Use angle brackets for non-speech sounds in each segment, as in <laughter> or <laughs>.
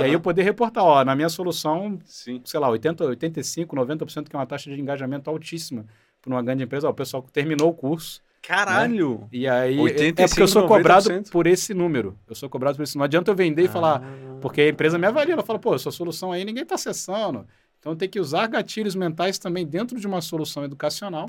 E aí eu poder reportar, ó, na minha solução, Sim. sei lá, 80, 85, 90%, que é uma taxa de engajamento altíssima para uma grande empresa. Ó, o pessoal terminou o curso. Caralho! E aí. 85, é porque eu sou cobrado 90%. por esse número. Eu sou cobrado por esse Não adianta eu vender e falar. Ah. Porque a empresa me avalia. Ela fala, pô, sua solução aí ninguém está acessando. Então tem que usar gatilhos mentais também dentro de uma solução educacional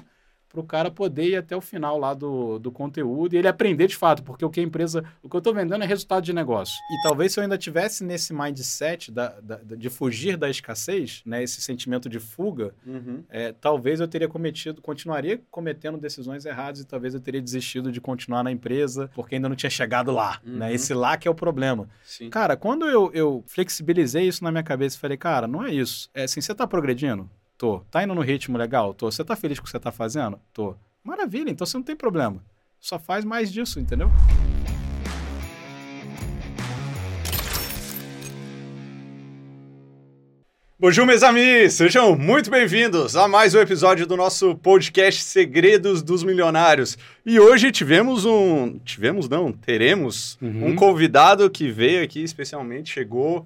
para o cara poder ir até o final lá do, do conteúdo e ele aprender de fato, porque o que a empresa, o que eu estou vendendo é resultado de negócio. E talvez se eu ainda tivesse nesse mindset da, da- de fugir da escassez, né, esse sentimento de fuga, Uhum. é, talvez eu teria cometido, continuaria cometendo decisões erradas e talvez eu teria desistido de continuar na empresa porque ainda não tinha chegado lá. Uhum. Né? Esse lá que é o problema. Sim. Cara, quando eu, eu flexibilizei isso na minha cabeça e falei, cara, não é isso. É assim, você tá progredindo? Tô. Tá indo no ritmo legal? Tô. Você tá feliz com o que você tá fazendo? Tô. Maravilha, então você não tem problema. Só faz mais disso, entendeu? Bonjour, meus amigos! Sejam muito bem-vindos a mais um episódio do nosso podcast Segredos dos Milionários. E hoje tivemos um. Tivemos, não, teremos Uhum. um convidado que veio aqui especialmente, chegou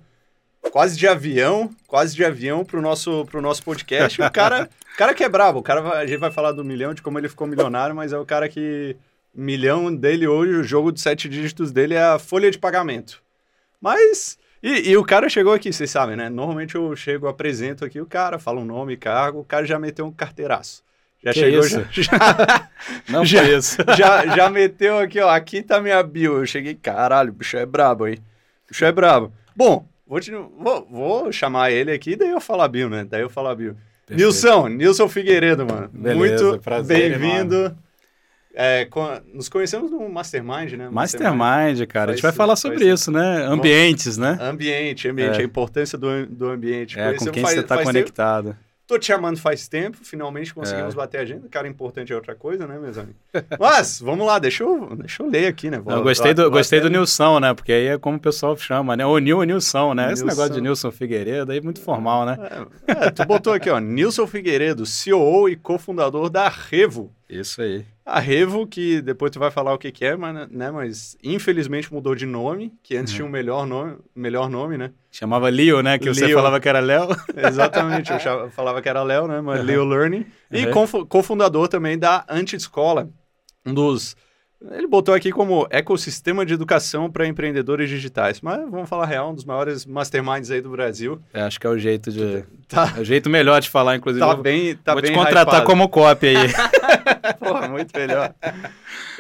quase de avião, quase de avião pro nosso, pro nosso podcast. O cara, o cara que é brabo, o cara a gente vai falar do milhão, de como ele ficou milionário, mas é o cara que. Milhão dele hoje, o jogo de sete dígitos dele é a folha de pagamento. Mas. E, e o cara chegou aqui, vocês sabem, né? Normalmente eu chego, apresento aqui o cara, falo um nome, cargo, o cara já meteu um carteiraço. Já Que chegou, isso? já, <laughs> já, Não Já- isso. já, já meteu aqui, ó. Aqui tá minha bio. Eu cheguei, caralho, o bicho é brabo, hein? O bicho é brabo. Bom, vou, te- vou, vou chamar ele aqui, daí eu falo a bio, né? Daí eu falo a bio. Perfeito. Nilson, Nilson Figueiredo, mano. Beleza, Muito bem-vindo. É, nos conhecemos no Mastermind, né? Mastermind, cara. a gente Faz- vai falar faz- sobre isso, né? Ambientes, né? Ambiente, ambiente, É. a importância do, do ambiente. É, com quem faz- você tá faz tempo. Tô te chamando faz tempo, finalmente conseguimos É. bater a agenda. Cara, importante é outra coisa, né, meus amigos? <laughs> Mas, vamos lá, deixa eu, deixa eu ler aqui, né? Vou- Eu gostei do, gostei do Nilson, né? Porque aí é como o pessoal chama, né? O Nil ou Nilson, né? Esse Nilson. negócio de Nilson Figueiredo aí é muito formal, né? É, é, tu botou aqui, ó, Nilson Figueiredo, CEO e cofundador da Revo. Isso aí. A Revo, que depois tu vai falar o que que é, mas, né, mas infelizmente mudou de nome, que antes Uhum. tinha um melhor nome, melhor nome, né? Chamava Leo, né? Que você Leo. falava que era Léo. <laughs> Exatamente, eu falava que era Léo, né? Mas Leo Learning. E Uhum. cofundador também da Anti-Escola, um dos... Ele botou aqui como ecossistema de educação para empreendedores digitais. Mas vamos falar real, um dos maiores masterminds aí do Brasil. É, acho que é o jeito de. Tá, É o jeito melhor de falar, inclusive. tá bem tá Vou bem te contratar hypado. como copy aí. <laughs> Porra, muito melhor.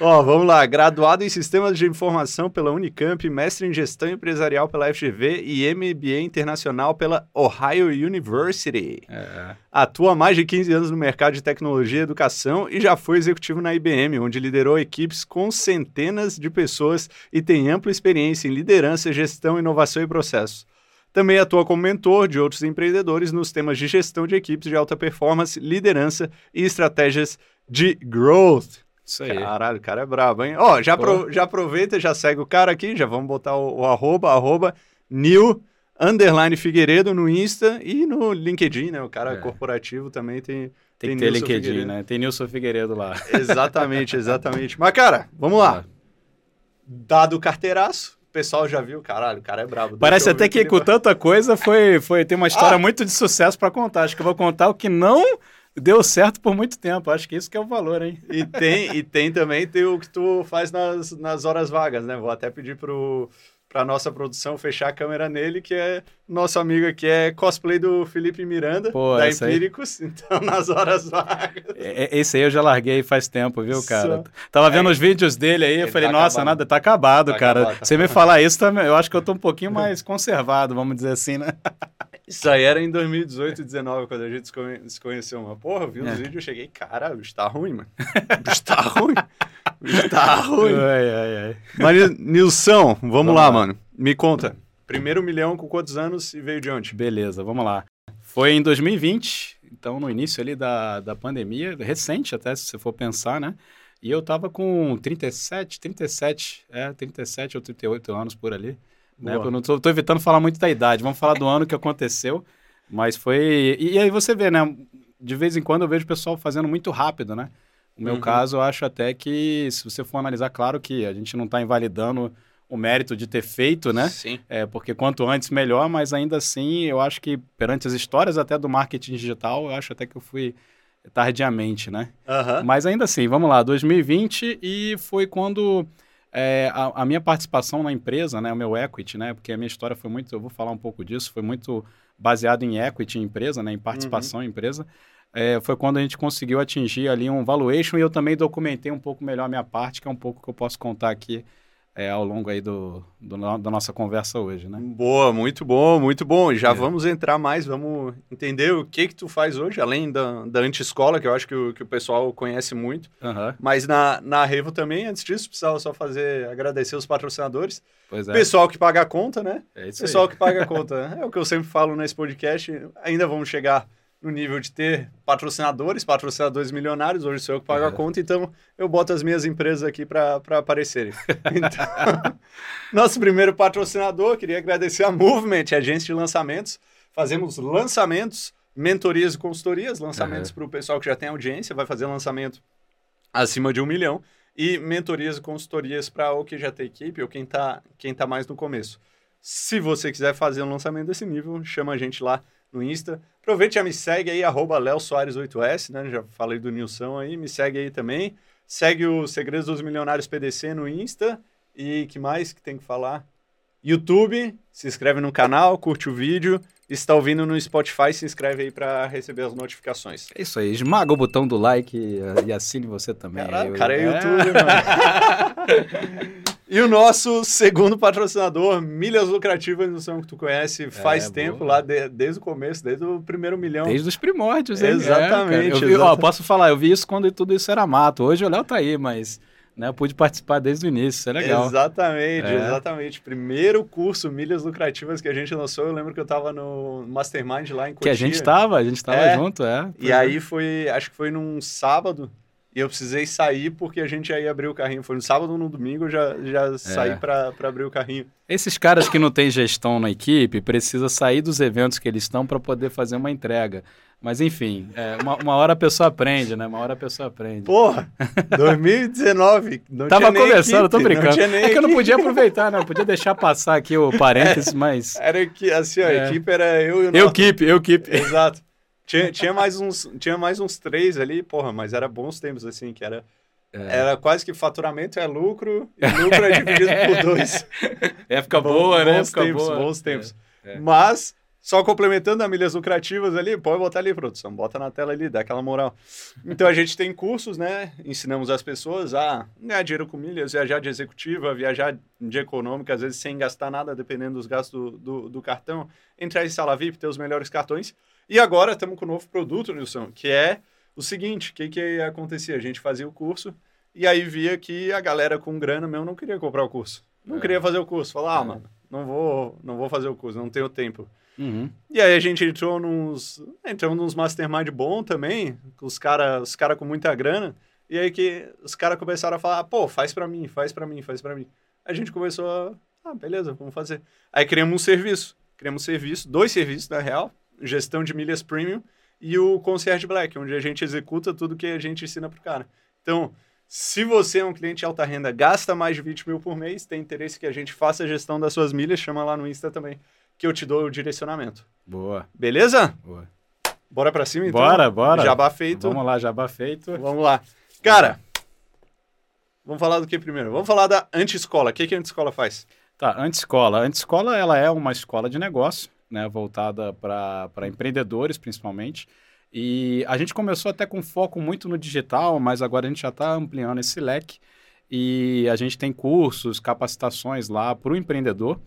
Ó, vamos lá. Graduado em Sistemas de Informação pela Unicamp, mestre em Gestão Empresarial pela FGV e MBA Internacional pela Ohio University. É. Atua há mais de 15 anos no mercado de tecnologia e educação e já foi executivo na IBM, onde liderou equipes com centenas de pessoas e tem ampla experiência em liderança, gestão, inovação e processos. Também atua como mentor de outros empreendedores nos temas de gestão de equipes de alta performance, liderança e estratégias de growth. Isso aí. Caralho, o cara é brabo, hein? Ó, já, Pô. apro- já aproveita, já segue o cara aqui, já vamos botar o, o arroba, arroba, new, underline Figueiredo no Insta e no LinkedIn, né? O cara É. corporativo também tem... Tem que tem ter Nilson LinkedIn, Figueiredo. né? Tem Nilson Figueiredo lá. <laughs> Exatamente, exatamente. Mas, cara, vamos lá. Dado o carteiraço, o pessoal já viu, caralho, o cara é brabo. Parece até que ele com tanta coisa foi, foi tem uma história Ah. muito de sucesso pra contar. Acho que eu vou contar o que não deu certo por muito tempo. Acho que isso que é o valor, hein? E tem, e tem também tem o que tu faz nas, nas horas vagas, né? Vou até pedir pro, pra nossa produção fechar a câmera nele, que é nosso amigo aqui, é cosplay do Felipe Miranda, Pô, da essa aí- Empíricos. <laughs> Então, nas horas vagas. É- é- Esse aí eu já larguei faz tempo, viu, cara? Só- Tava vendo os vídeos dele aí, eu falei, tá nossa, acabado. nada, tá acabado, Tá cara. acabado, tá Você me falar isso, também, eu acho que eu tô um pouquinho <laughs> mais conservado, vamos dizer assim, né? Isso aí era em 2018, 2019, quando a gente se conhe- se conheceu. Mas, porra, eu vi os É. vídeos e cheguei, cara, o bicho tá ruim, mano. <laughs> O bicho tá ruim. O <laughs> bicho tá ruim. Ai, ai, ai. Mas, Nilson, vamos, Vamos lá, lá. mano. Me conta. Primeiro milhão com quantos anos e veio de onde? Beleza, vamos lá. Foi em 2020, então no início ali da, da pandemia, recente até, se você for pensar, né? E eu tava com 37, 37, é, 37 ou 38 anos por ali. Né? Eu não tô, tô evitando falar muito da idade, vamos falar do ano que aconteceu. Mas foi. E, e aí você vê, né? De vez em quando eu vejo o pessoal fazendo muito rápido, né? No meu Uhum. caso, eu acho até que, se você for analisar, claro que a gente não está invalidando o mérito de ter feito, né? Sim. É, porque quanto antes melhor, mas ainda assim eu acho que perante as histórias até do marketing digital, eu acho até que eu fui tardiamente, né? Aham. Mas ainda assim, vamos lá, 2020 e foi quando é, a, a minha participação na empresa, né, o meu equity, né, porque a minha história foi muito, eu vou falar um pouco disso, foi muito baseado em equity em empresa, né, em participação em empresa. É, foi quando a gente conseguiu atingir ali um valuation e eu também documentei um pouco melhor a minha parte, que é um pouco que eu posso contar aqui é, ao longo aí do, do da nossa conversa hoje, né? Boa, muito bom, muito bom. Já É. vamos entrar mais, vamos entender o que que tu faz hoje, além da, da anti-escola, que eu acho que o, que o pessoal conhece muito. Aham, Mas na, na Revo também, antes disso, precisava só fazer, agradecer os patrocinadores. pois é. Pessoal que paga a conta, né? É isso Pessoal aí. que paga a conta. É o que eu sempre falo nesse podcast. Ainda vamos chegar no nível de ter patrocinadores, patrocinadores milionários. Hoje sou eu que pago a É. conta, então eu boto as minhas empresas aqui para aparecerem. <laughs> Então, nosso primeiro patrocinador, queria agradecer a Movement, agência de lançamentos. Fazemos lançamentos, mentorias e consultorias, lançamentos Uhum. para o pessoal que já tem audiência, vai fazer lançamento acima de um milhão. E mentorias e consultorias para o que já tem equipe ou quem está quem tá mais no começo. Se você quiser fazer um lançamento desse nível, chama a gente lá no Insta. Aproveite e já me segue aí, arroba Léo Soares 8S, né? Já falei do Nilson aí, me segue aí também. Segue o Segredos dos Milionários PDC no Insta. E que mais que tem que falar? YouTube, se inscreve no canal, curte o vídeo. E se ouvindo no Spotify, se inscreve aí para receber as notificações. É isso aí, esmaga o botão do like e, e assine você também. Caralho, o cara é youtuber, mano. <laughs> e o nosso segundo patrocinador, Milhas Lucrativas, não sei que tu conhece faz É, tempo, boa. lá de- desde o começo, desde o primeiro milhão. Desde os primórdios, hein? Exatamente, É, eu vi, ó, exatamente. posso falar, eu vi isso quando tudo isso era mato. Hoje o Léo tá aí, mas né, eu pude participar desde o início, isso é legal. Exatamente, É. exatamente. Primeiro curso Milhas Lucrativas que a gente lançou, eu lembro que eu tava no Mastermind lá em Cotia. Que a gente tava, a gente tava É. junto, é. E aí foi, acho que foi num sábado, e eu precisei sair porque a gente já ia abrir o carrinho. Foi no sábado ou no domingo, eu já, já saí pra pra abrir o carrinho. Esses caras que não têm gestão na equipe precisam sair dos eventos que eles estão para poder fazer uma entrega. Mas enfim, é, uma, uma hora a pessoa aprende, né? Uma hora a pessoa aprende. Porra, <laughs> 2019. Não Tava tinha começando, eu tô equipe, brincando. É que eu não equipe. podia aproveitar, né? Eu podia deixar passar aqui o <laughs> parênteses, mas. Era que, assim, ó, a É. equipe era eu e o Eu keep, eu keep. Exato. Tinha, tinha, mais uns, tinha mais uns três ali, porra, mas era bons tempos, assim, que era, É. era quase que faturamento é lucro, e lucro é dividido por dois. <laughs> Época Bom- boa, né? Bons Época tempos, boa. bons tempos. É, é. Mas, só complementando as milhas lucrativas ali, pode botar ali, produção, bota na tela ali, dá aquela moral. Então, a gente tem cursos, né? Ensinamos as pessoas a ganhar dinheiro com milhas, viajar de executiva, viajar de econômica, às vezes sem gastar nada, dependendo dos gastos do, do, do cartão, entrar em sala VIP, ter os melhores cartões. E agora estamos com um novo produto, Nilson, que é o seguinte, o que, que acontecia? A gente fazia o curso e aí via que a galera com grana mesmo não queria comprar o curso. Não É. queria fazer o curso. Falar, ah, É. mano, não vou, não vou fazer o curso, não tenho tempo. Uhum. E aí a gente entrou nos, entramos nos mastermind bom também, com os caras os cara com muita grana. E aí que os caras começaram a falar, pô, faz pra mim, faz pra mim, faz pra mim. A gente começou a, ah, beleza, vamos fazer. Aí criamos um serviço, criamos um serviço, dois serviços na real, gestão de milhas premium e o Concierge Black, onde a gente executa tudo que a gente ensina pro cara. Então, se você é um cliente de alta renda, gasta mais de 20 mil por mês, tem interesse que a gente faça a gestão das suas milhas, chama lá no Insta também, que eu te dou o direcionamento. Boa, Beleza? boa. Bora pra cima então? Bora, bora. Jabá feito. Vamos lá, jabá feito. Vamos lá. Cara, vamos falar do que primeiro? Vamos falar da anti-escola. O que, que a anti-escola faz? Tá, Anti-Escola. A Anti-Escola, ela é uma escola de negócio, né, voltada para empreendedores, principalmente. E a gente começou até com foco muito no digital, mas agora a gente já está ampliando esse leque. E a gente tem cursos, capacitações lá para o empreendedor.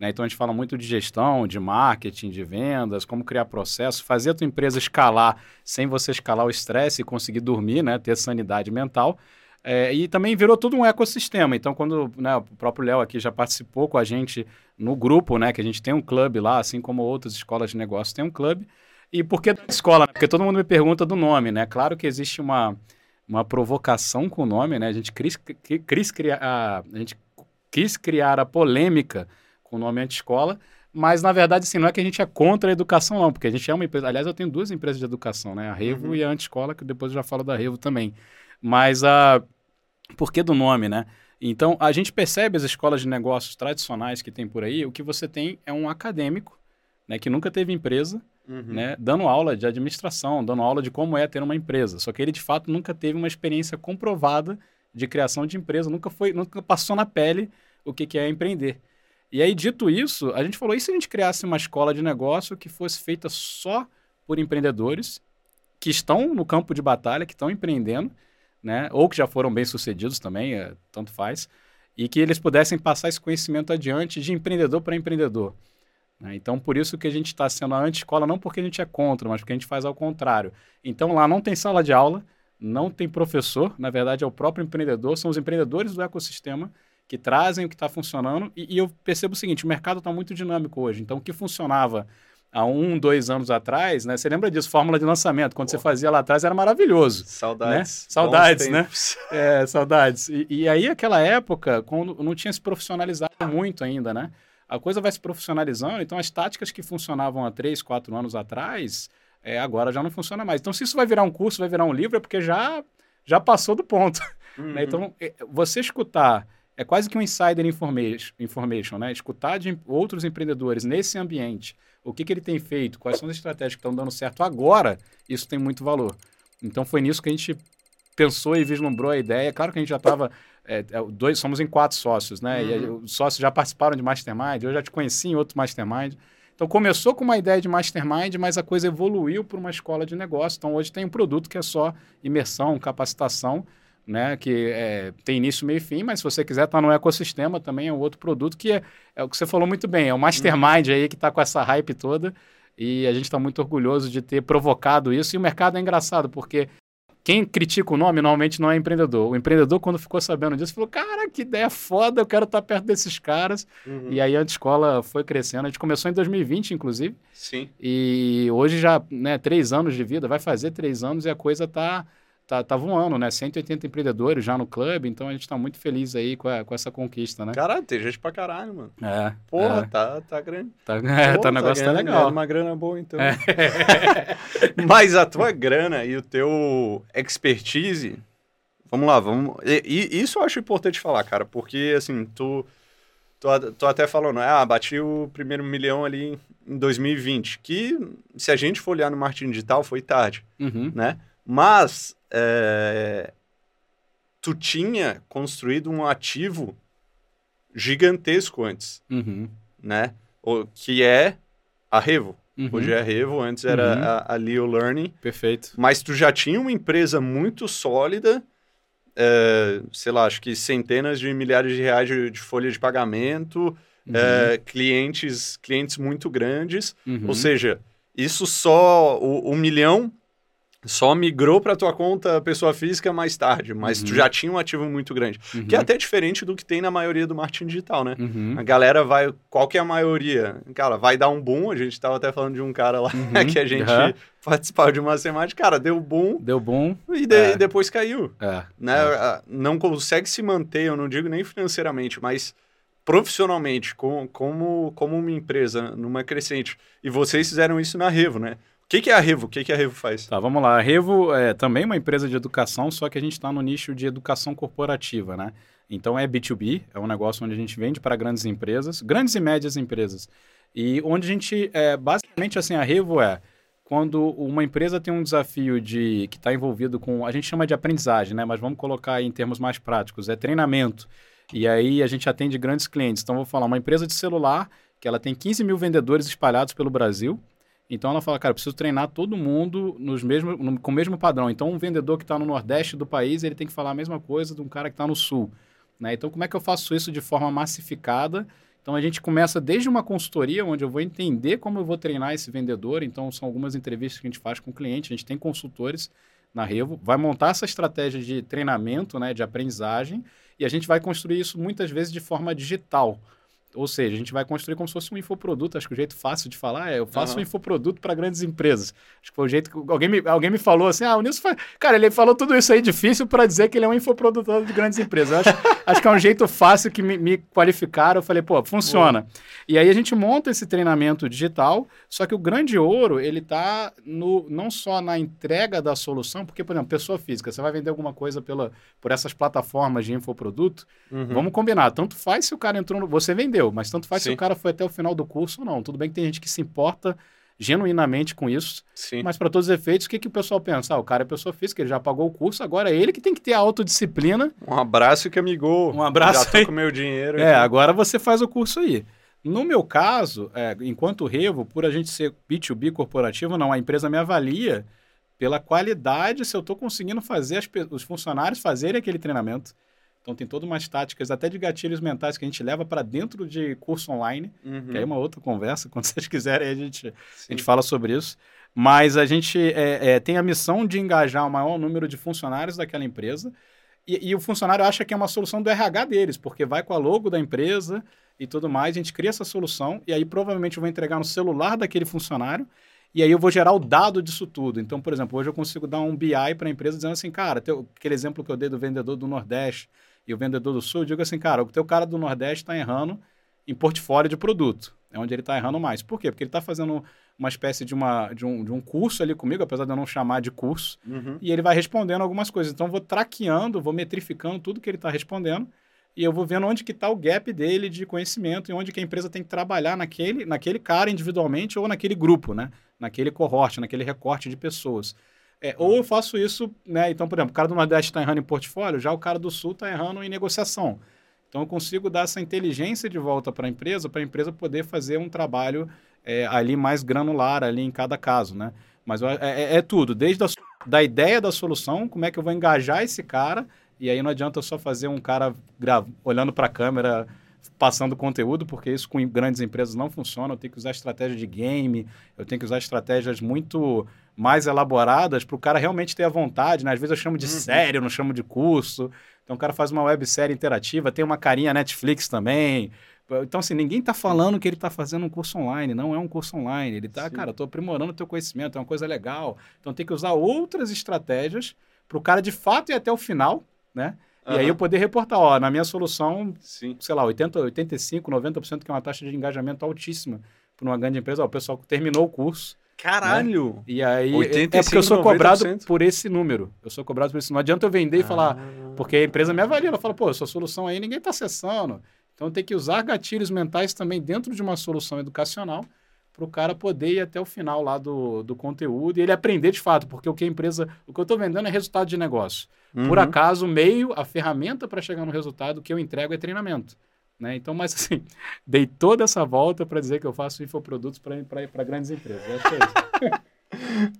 Né? Então a gente fala muito de gestão, de marketing, de vendas, como criar processo, fazer a tua empresa escalar sem você escalar o estresse e conseguir dormir, né? ter sanidade mental. É, e também virou tudo um ecossistema. Então, quando né, o próprio Léo aqui já participou com a gente no grupo, né? Que a gente tem um clube lá, assim como outras escolas de negócios têm um clube. E por que da escola? Porque todo mundo me pergunta do nome, né? Claro que existe uma, uma provocação com o nome, né? A gente quis, quis, criar, a, a gente quis criar a polêmica com o nome anti-escola, mas na verdade, assim, não é que a gente é contra a educação, não, porque a gente é uma empresa. Aliás, eu tenho duas empresas de educação, né? A Revo Uhum. e a Anti-Escola, que depois eu já falo da Revo também. Mas a. por que do nome, né? Então, a gente percebe as escolas de negócios tradicionais que tem por aí, o que você tem é um acadêmico, né, que nunca teve empresa, uhum. né, dando aula de administração, dando aula de como é ter uma empresa. Só que ele, de fato, nunca teve uma experiência comprovada de criação de empresa, nunca foi, nunca passou na pele o que, que é empreender. E aí, dito isso, a gente falou, e se a gente criasse uma escola de negócio que fosse feita só por empreendedores que estão no campo de batalha, que estão empreendendo, né? Ou que já foram bem-sucedidos também, é, tanto faz, e que eles pudessem passar esse conhecimento adiante de empreendedor para empreendedor. Né? Então, por isso que a gente está sendo a anti-escola, não porque a gente é contra, mas porque a gente faz ao contrário. Então, lá não tem sala de aula, não tem professor, na verdade é o próprio empreendedor, são os empreendedores do ecossistema que trazem o que está funcionando. E, e, eu percebo o seguinte: o mercado está muito dinâmico hoje. Então, o que funcionava há um, dois anos atrás, né? Você lembra disso? Fórmula de lançamento. Quando Pô. você fazia lá atrás era maravilhoso. Saudades. Né? Saudades, né? É, saudades. E, e, aí, aquela época, quando não tinha se profissionalizado muito ainda, né? A coisa vai se profissionalizando, então as táticas que funcionavam há três, quatro anos atrás, é, agora já não funciona mais. Então, se isso vai virar um curso, vai virar um livro, é porque já, já passou do ponto. <laughs> Uhum. Né? Então, é, você escutar é quase que um insider information, information né? Escutar de outros empreendedores nesse ambiente, o que, que ele tem feito, quais são as estratégias que estão dando certo agora, isso tem muito valor. Então foi nisso que a gente pensou e vislumbrou a ideia. Claro que a gente já estava. É, é, dois, somos em quatro sócios, né? Uhum. E os sócios já participaram de Mastermind, eu já te conheci em outro Mastermind. Então começou com uma ideia de Mastermind, mas a coisa evoluiu para uma escola de negócio. Então hoje tem um produto que é só imersão, capacitação né? Que é, tem início, meio e fim, mas se você quiser estar tá no ecossistema também é um outro produto que é, é o que você falou muito bem, é o mastermind aí que está com essa hype toda e a gente está muito orgulhoso de ter provocado isso. E o mercado é engraçado, porque quem critica o nome normalmente não é empreendedor. O empreendedor, quando ficou sabendo disso, falou: Cara, que ideia foda, eu quero estar tá perto desses caras. Uhum. E aí a escola foi crescendo. A gente começou em 2020, inclusive. Sim. E hoje já, né, três anos de vida, vai fazer três anos e a coisa está tá, tá voando, né? 180 empreendedores já no clube, então a gente tá muito feliz aí com, a, com essa conquista, né? Caralho, tem gente pra caralho, mano. É. Porra, é. Tá, tá grande. Tá, <laughs> é, tá, o negócio tá, tá legal. uma grana boa, então. É. <laughs> Mas a tua grana e o teu expertise, vamos lá, vamos... E, e, isso eu acho importante falar, cara, porque, assim, tu... Tu, tu até falou, não é? Ah, bati o primeiro milhão ali em 2020, que se a gente for olhar no marketing digital foi tarde, uhum. né? Mas é, tu tinha construído um ativo gigantesco antes, uhum. né? O, que é a Revo. Uhum. Hoje é a Revo, antes era uhum. a, a Leo Learning. Perfeito. Mas tu já tinha uma empresa muito sólida, é, sei lá, acho que centenas de milhares de reais de, de folha de pagamento, é, clientes, clientes muito grandes. Uhum. Ou seja, isso só, o, o milhão só migrou para tua conta pessoa física mais tarde, mas uhum. tu já tinha um ativo muito grande. Uhum. Que é até diferente do que tem na maioria do marketing digital, né? Uhum. A galera vai. Qual que é a maioria? Cara, vai dar um boom. A gente estava até falando de um cara lá uhum. <laughs> que a gente participava de uma semana. Cara, deu boom. Deu boom. E, de, é. depois caiu. É. Né? É. Não consegue se manter, eu não digo nem financeiramente, mas profissionalmente, com, como, como uma empresa numa crescente. E vocês fizeram isso na Revo, né? O que, que, é a Revo? O que, que a Revo faz? Tá, vamos lá. A Revo é também uma empresa de educação, só que a gente está no nicho de educação corporativa, né? Então é B2B, é um negócio onde a gente vende para grandes empresas, grandes e médias empresas. E onde a gente, é, basicamente assim, a Revo é quando uma empresa tem um desafio de que está envolvido com, a gente chama de aprendizagem, né? Mas vamos colocar em termos mais práticos, é treinamento. E aí a gente atende grandes clientes. Então vou falar, uma empresa de celular que ela tem 15 mil vendedores espalhados pelo Brasil, então ela fala, cara, eu preciso treinar todo mundo nos mesmo, no, com o mesmo padrão. Então um vendedor que está no nordeste do país, ele tem que falar a mesma coisa de um cara que está no sul. Né? Então como é que eu faço isso de forma massificada? Então a gente começa desde uma consultoria, onde eu vou entender como eu vou treinar esse vendedor. Então são algumas entrevistas que a gente faz com o cliente, a gente tem consultores na Revo, vai montar essa estratégia de treinamento, né, de aprendizagem, e a gente vai construir isso muitas vezes de forma digital. Ou seja, a gente vai construir como se fosse um infoproduto. Acho que o jeito fácil de falar é eu faço Aham. um infoproduto para grandes empresas. Acho que foi o jeito que alguém me, alguém me falou assim: ah, o Nilson faz. Cara, ele falou tudo isso aí difícil para dizer que ele é um infoprodutor de grandes empresas. Acho, <laughs> acho que é um jeito fácil que me, me qualificaram. Eu falei, pô, funciona. E aí a gente monta esse treinamento digital, só que o grande ouro, ele tá no, não só na entrega da solução, porque, por exemplo, pessoa física, você vai vender alguma coisa pela, por essas plataformas de infoproduto, Uhum. Vamos combinar, tanto faz se o cara entrou no... Você vendeu, mas tanto faz se Sim. o cara foi até o final do curso ou não. Tudo bem que tem gente que se importa genuinamente com isso, Sim. mas para todos os efeitos, o que, que o pessoal pensa? Ah, o cara é pessoa física, ele já pagou o curso, agora é ele que tem que ter a autodisciplina. Um abraço que amigou. Um abraço Já tô aí. com meu dinheiro. É, aqui. agora você faz o curso aí. No meu caso, é, enquanto Revo, por a gente ser B2B corporativo, não, a empresa me avalia pela qualidade se eu estou conseguindo fazer as os funcionários fazerem aquele treinamento. Então tem todas umas táticas, até de gatilhos mentais que a gente leva para dentro de curso online, Uhum. que aí é uma outra conversa, <laughs> quando vocês quiserem a gente, a gente fala sobre isso. Mas a gente é, é, tem a missão de engajar o maior número de funcionários daquela empresa e, e o funcionário acha que é uma solução do RH deles, porque vai com a logo da empresa e tudo mais. A gente cria essa solução e aí provavelmente eu vou entregar no celular daquele funcionário e aí eu vou gerar o dado disso tudo. Então, por exemplo, hoje eu consigo dar um BI para a empresa dizendo assim, cara, teu, aquele exemplo que eu dei do vendedor do Nordeste e o vendedor do Sul, eu digo assim, cara, o teu cara do Nordeste está errando em portfólio de produto. É onde ele está errando mais. Por quê? Porque ele está fazendo uma espécie de, uma, de, um, de um curso ali comigo, apesar de eu não chamar de curso, Uhum. e ele vai respondendo algumas coisas. Então, eu vou traqueando, vou metrificando tudo que ele está respondendo e eu vou vendo onde que está o gap dele de conhecimento e onde que a empresa tem que trabalhar naquele, naquele cara individualmente ou naquele grupo, né? Naquele cohorte, naquele recorte de pessoas. É, ou eu faço isso, né? Então, por exemplo, o cara do Nordeste está errando em portfólio, já o cara do Sul está errando em negociação. Então, eu consigo dar essa inteligência de volta para a empresa, para a empresa poder fazer um trabalho é, ali mais granular ali em cada caso, né? Mas é, é- é tudo, desde a da ideia da solução, como é que eu vou engajar esse cara, e aí não adianta só fazer um cara olhando para a câmera, passando conteúdo, porque isso com grandes empresas não funciona. Eu tenho que usar estratégia de game, eu tenho que usar estratégias muito mais elaboradas para o cara realmente ter a vontade, né? Às vezes eu chamo de Uhum. série, eu não chamo de curso. Então o cara faz uma websérie interativa, tem uma carinha Netflix também. Então, assim, ninguém está falando que ele está fazendo um curso online, não é um curso online. Ele está, cara, eu estou aprimorando o teu conhecimento, é uma coisa legal. Então tem que usar outras estratégias para o cara de fato ir até o final, né? E aí eu poder reportar, ó, na minha solução, Sim. sei lá, 80, 85, 90%, que é uma taxa de engajamento altíssima para uma grande empresa. Ó, o pessoal terminou o curso. Caralho! E aí. 85, é porque eu sou cobrado 90%. por esse número. Eu sou cobrado por esse Não adianta eu vender e falar. Ah. Porque a empresa me avalia. Ela fala, pô, sua solução aí ninguém está acessando. Então tem que usar gatilhos mentais também dentro de uma solução educacional para o cara poder ir até o final lá do, do conteúdo e ele aprender de fato. Porque o que a empresa. O que eu estou vendendo é resultado de negócio. Por Uhum. acaso, o meio, a ferramenta para chegar no resultado que eu entrego é treinamento. Né? Então, mas <laughs> assim, dei toda essa volta para dizer que eu faço infoprodutos para grandes empresas. É isso. <laughs>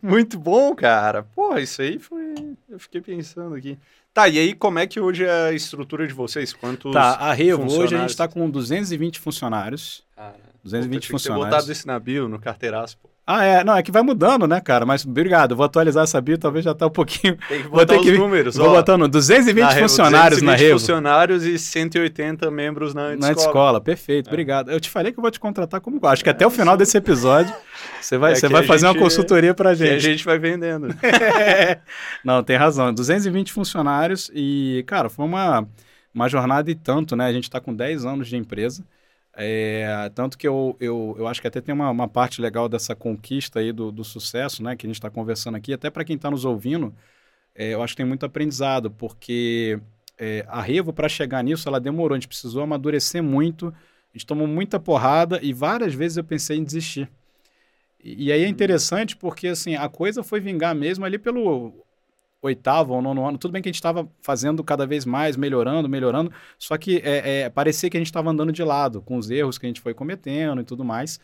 Muito bom, cara. Porra, isso aí foi. Eu fiquei pensando aqui. Tá, e aí como é que hoje é a estrutura de vocês? Quantos. Tá, a Revo, hoje a gente está com 220 funcionários. Cara, 220 puta, tinha que ter funcionários. botado esse na bio, no carteiraço, pô. Ah, é. Não, é que vai mudando, né, cara? Mas obrigado. Vou atualizar essa bio, talvez já tá um pouquinho. Tem que Vou botar ter os que- números, Vou ó. botando 220 Na funcionários na 220 Revo. funcionários e 180 membros na Na escola. escola, perfeito, obrigado. Eu te falei que eu vou te contratar como. Acho que até o final desse episódio você vai, É você que vai fazer uma gente- consultoria pra E a gente. gente vai vendendo. <laughs> Não, tem razão. 220 funcionários e, cara, foi uma, uma jornada e tanto, né? A gente está com 10 anos de empresa. É, tanto que eu, eu, eu acho que até tem uma, uma parte legal dessa conquista aí do, do sucesso, né? Que a gente está conversando aqui, até para quem está nos ouvindo, é, eu acho que tem muito aprendizado, porque é, a Revo, para chegar nisso, ela demorou, a gente precisou amadurecer muito, a gente tomou muita porrada e várias vezes eu pensei em desistir. E, e aí é interessante porque, assim, a coisa foi vingar mesmo ali pelo oitavo ou nono ano. Tudo bem que a gente estava fazendo cada vez mais, melhorando, melhorando, só que é, é, parecia que a gente estava andando de lado com os erros que a gente foi cometendo e tudo mais.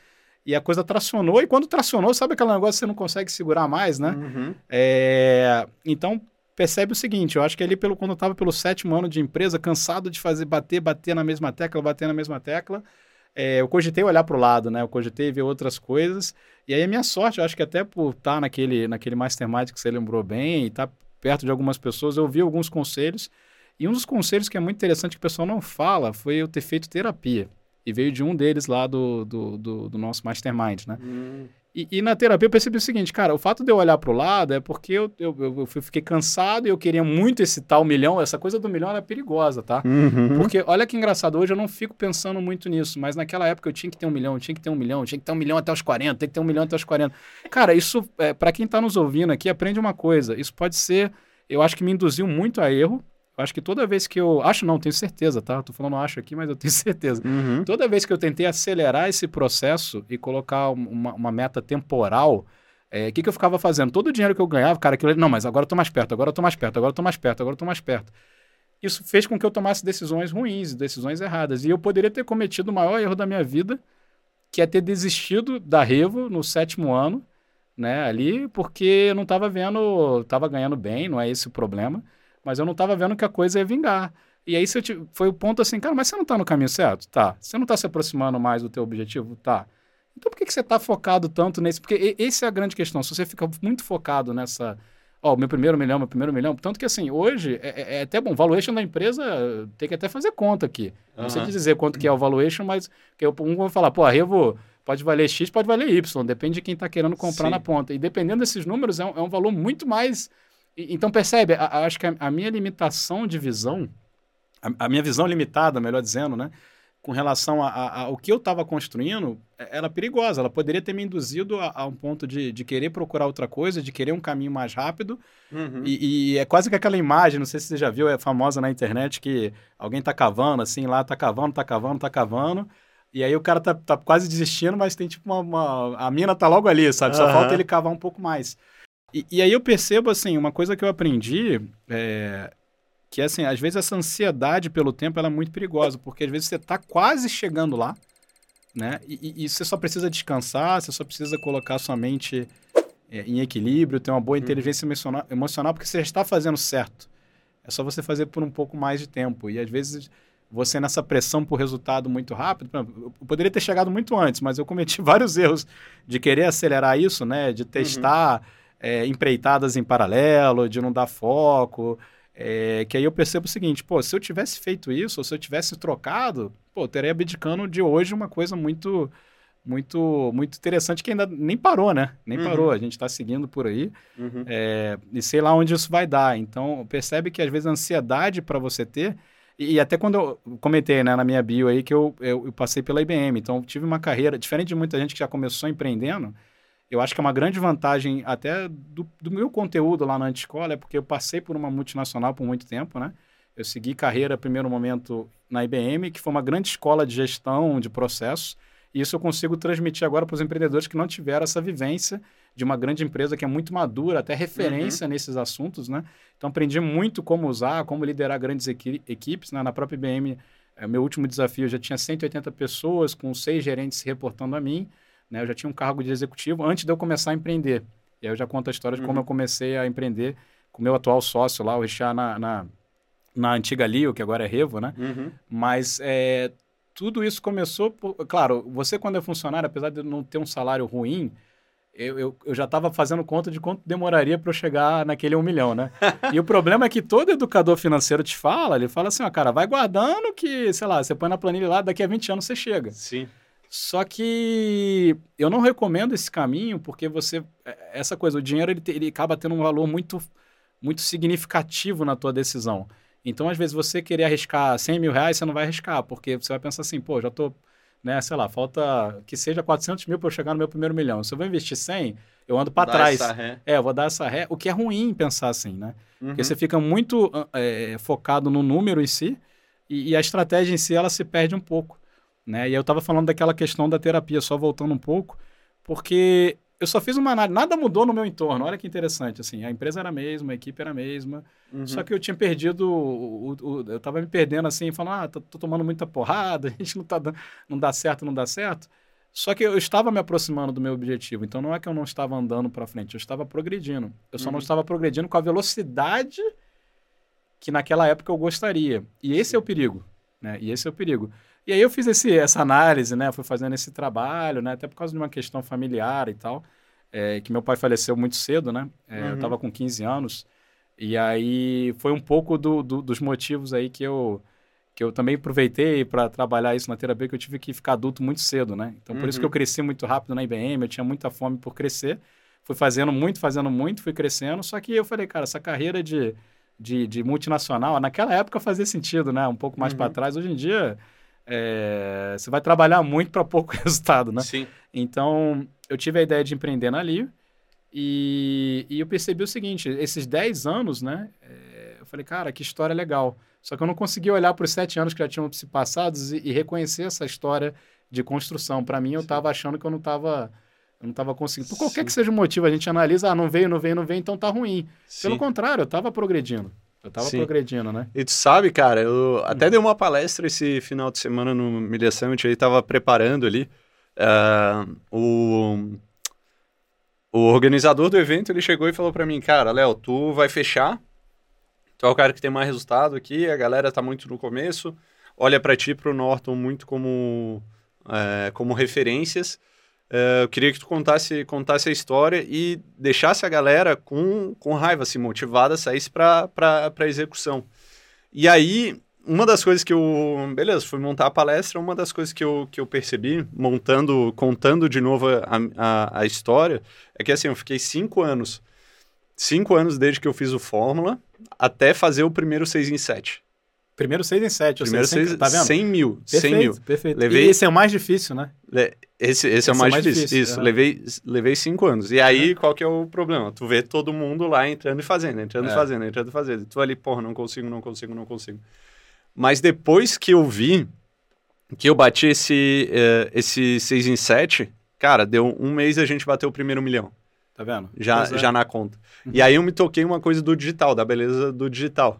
E a coisa tracionou, e quando tracionou, sabe aquele negócio que você não consegue segurar mais, né? Uhum. É, então, percebe o seguinte, eu acho que ali pelo, quando eu estava pelo sétimo ano de empresa, cansado de fazer bater, bater na mesma tecla, bater na mesma tecla, é, eu cogitei olhar para o lado, né? Eu cogitei ver outras coisas. E aí a minha sorte, eu acho que até por estar naquele, naquele mastermind que você lembrou bem e estar perto de algumas pessoas, eu vi alguns conselhos. E um dos conselhos que é muito interessante que o pessoal não fala foi eu ter feito terapia. E veio de um deles lá do, do, do, do nosso mastermind, né? Hum. E, e, na terapia eu percebi o seguinte, cara, o fato de eu olhar para o lado é porque eu, eu, eu, fiquei cansado e eu queria muito esse tal milhão. Essa coisa do milhão é perigosa, tá? Uhum. Porque olha que engraçado, hoje eu não fico pensando muito nisso, mas naquela época eu tinha que ter um milhão, tinha que ter um milhão, tinha que ter um milhão até os 40, tem que ter um milhão até os 40. Cara, isso, é, para quem está nos ouvindo aqui, aprende uma coisa. Isso pode ser, eu acho que me induziu muito a erro, acho que toda vez que eu. Acho não, tenho certeza, tá? Tô falando acho aqui, mas eu tenho <laughs> certeza. Uhum. Toda vez que eu tentei acelerar esse processo e colocar uma, uma meta temporal, o é, que, que eu ficava fazendo? Todo o dinheiro que eu ganhava, cara, aquilo. Não, mas agora eu tô mais perto, agora eu tô mais perto, agora eu tô mais perto, agora eu tô mais perto. Isso fez com que eu tomasse decisões ruins, decisões erradas. E eu poderia ter cometido o maior erro da minha vida, que é ter desistido da Revo no sétimo ano, né, ali, porque eu não estava vendo, estava ganhando bem, não é esse o problema mas eu não estava vendo que a coisa ia vingar. E aí te, foi o ponto assim, cara, mas você não está no caminho certo? Tá. Você não está se aproximando mais do teu objetivo? Tá. Então por que, que você está focado tanto nesse? Porque essa é a grande questão. Se você fica muito focado nessa, ó, meu primeiro milhão, meu primeiro milhão, tanto que assim, hoje é, é, é até bom, valuation da empresa tem que até fazer conta aqui. Não sei dizer quanto que é o valuation, mas que eu, um vai falar, pô, a Revo pode valer X, pode valer Y, depende de quem está querendo comprar Sim. na ponta. E dependendo desses números, é um, é um valor muito mais então, percebe, a, acho que a, a, minha limitação de visão, a, a, minha visão limitada, melhor dizendo, né? Com relação ao que eu estava construindo, é, ela é perigosa. Ela poderia ter me induzido a, um ponto de, de, querer procurar outra coisa, de querer um caminho mais rápido. Uhum. E, e, é quase que aquela imagem, não sei se você já viu, é famosa na internet, que alguém tá cavando, assim, lá tá cavando, tá cavando, tá cavando. E aí o cara tá, tá quase desistindo, mas tem tipo uma, uma, A mina tá logo ali, sabe? Só uhum. falta ele cavar um pouco mais. E, e, aí eu percebo, assim, uma coisa que eu aprendi é que, assim, às vezes essa ansiedade pelo tempo ela é muito perigosa, porque às vezes você está quase chegando lá, né? E, e, você só precisa descansar, você só precisa colocar sua mente é, em equilíbrio, ter uma boa uhum. inteligência emocional, emocional, porque você já está fazendo certo. É só você fazer por um pouco mais de tempo. E às vezes você nessa pressão por resultado muito rápido, eu poderia ter chegado muito antes, mas eu cometi <laughs> vários erros de querer acelerar isso, né? De testar. Uhum é, empreitadas em paralelo, de não dar foco. É, que aí eu percebo o seguinte, pô, se eu tivesse feito isso, ou se eu tivesse trocado, pô, eu teria abdicando de hoje uma coisa muito muito muito interessante que ainda nem parou, né? Nem uhum. parou, a gente está seguindo por aí uhum. é, e sei lá onde isso vai dar. Então, percebe que às vezes a ansiedade para você ter e, e, até quando eu comentei né, na minha bio aí que eu, eu, eu passei pela IBM, então tive uma carreira, diferente de muita gente que já começou empreendendo, eu acho que é uma grande vantagem até do, do meu conteúdo lá na Antiscola, é porque eu passei por uma multinacional por muito tempo, né? Eu segui carreira, primeiro momento, na IBM, que foi uma grande escola de gestão de processos, e isso eu consigo transmitir agora para os empreendedores que não tiveram essa vivência de uma grande empresa que é muito madura, até referência uhum. nesses assuntos, né? Então, aprendi muito como usar, como liderar grandes equi equipes, né? Na própria IBM, é, meu último desafio, eu já tinha 180 pessoas, com seis gerentes se reportando a mim, né? Eu já tinha um cargo de executivo antes de eu começar a empreender. E aí eu já conto a história de como uhum. eu comecei a empreender com o meu atual sócio lá, o Richard, na, na, na antiga Lio, que agora é Revo, né? Uhum. Mas é, tudo isso começou... Por, claro, você quando é funcionário, apesar de não ter um salário ruim, eu, eu, eu, já estava fazendo conta de quanto demoraria para eu chegar naquele um milhão, né? <laughs> e o problema é que todo educador financeiro te fala, ele fala assim, ó, cara, vai guardando que, sei lá, você põe na planilha lá, daqui a 20 anos você chega. Sim. Só que eu não recomendo esse caminho porque você é, essa coisa, o dinheiro ele, ele acaba tendo um valor muito muito significativo na tua decisão. Então, às vezes, você querer arriscar 100 mil reais, você não vai arriscar, porque você vai pensar assim, pô, já tô, né, sei lá, falta que seja 400 mil para eu chegar no meu primeiro milhão. Se eu vou investir 100, eu ando para trás. É, eu vou dar essa ré, o que é ruim pensar assim, né? Uhum. Porque você fica muito é, focado no número em si e, e a estratégia em si, ela se perde um pouco. Né? E eu estava falando daquela questão da terapia, só voltando um pouco, porque eu só fiz uma análise, nada mudou no meu entorno. Olha que interessante, assim, a empresa era a mesma, a equipe era a mesma, uhum. só que eu tinha perdido, o, o, o, eu estava me perdendo assim, falando, ah, tô, tô, tomando muita porrada, <laughs> a gente não tá dando, não dá certo, não dá certo. Só que eu estava me aproximando do meu objetivo, então não é que eu não estava andando para frente, eu estava progredindo. Eu só uhum. não estava progredindo com a velocidade que naquela época eu gostaria. E esse Sim. é o perigo, né? E esse é o perigo. E aí eu fiz esse, essa análise, né? Fui fazendo esse trabalho, né? Até por causa de uma questão familiar e tal. É, que meu pai faleceu muito cedo, né? É, uhum. Eu estava com 15 anos. E aí foi um pouco do, do, dos motivos aí que eu, que eu também aproveitei para trabalhar isso na terapia, que eu tive que ficar adulto muito cedo, né? Então, por uhum. isso que eu uhum. cresci muito rápido na IBM, eu tinha muita fome por crescer. Fui fazendo muito, fazendo muito, fui crescendo. Só que eu falei, cara, essa carreira de, de, de multinacional, naquela época fazia sentido, né? Um pouco mais uhum. para trás. Hoje em dia, é, você vai trabalhar muito para pouco <laughs> resultado, né? Sim. Então, eu tive a ideia de empreender na Lio e, e eu percebi o seguinte, esses 10 anos, né? É, eu falei, cara, que história legal. Só que eu não consegui olhar para os sete anos que já tinham se passados e, e reconhecer essa história de construção. Para mim, eu estava achando que eu não estava eu não estava conseguindo. Por qualquer Sim. que seja o motivo, a gente analisa, ah, não veio, não veio, não veio, então tá ruim. Sim. Pelo contrário, eu estava progredindo. Eu estava progredindo, né? E tu sabe, cara, eu até hum. dei uma palestra esse final de semana no Media Summit, aí tava preparando ali. Uh, o, o organizador do evento, ele chegou e falou para mim, cara, Léo, tu vai fechar Tu é o cara que tem mais resultado aqui, a galera tá muito no começo, olha para ti, pro Norton, muito como, é, como referências. É, eu queria que tu contasse, contasse a história e deixasse a galera com, com raiva, assim, motivada, saísse para execução. E aí, uma das coisas que eu. Beleza, fui montar a palestra, uma das coisas que eu, que eu percebi, montando, contando de novo a, a, a história, é que assim, eu fiquei cinco anos cinco anos desde que eu fiz o Fórmula até fazer o primeiro 6 em 7. Primeiro 6 em 7, primeiro seis, tá vendo? 100 mil, perfeito, 100 mil. Perfeito, Levei... E esse é o mais difícil, né? Le... Esse, esse, esse, é o mais, é mais difícil, difícil, isso. Levei, levei cinco anos. E aí, qual que é o problema? Tu vê todo mundo lá entrando e fazendo, entrando e é. fazendo, entrando e fazendo. E tu ali, porra, não consigo, não consigo, não consigo. Mas depois que eu vi que eu bati esse, esse 6 em 7, cara, deu um mês e a gente bateu o primeiro milhão. Tá vendo? Já, é. já na conta. Uhum. E aí eu me toquei uma coisa do digital, da beleza do digital.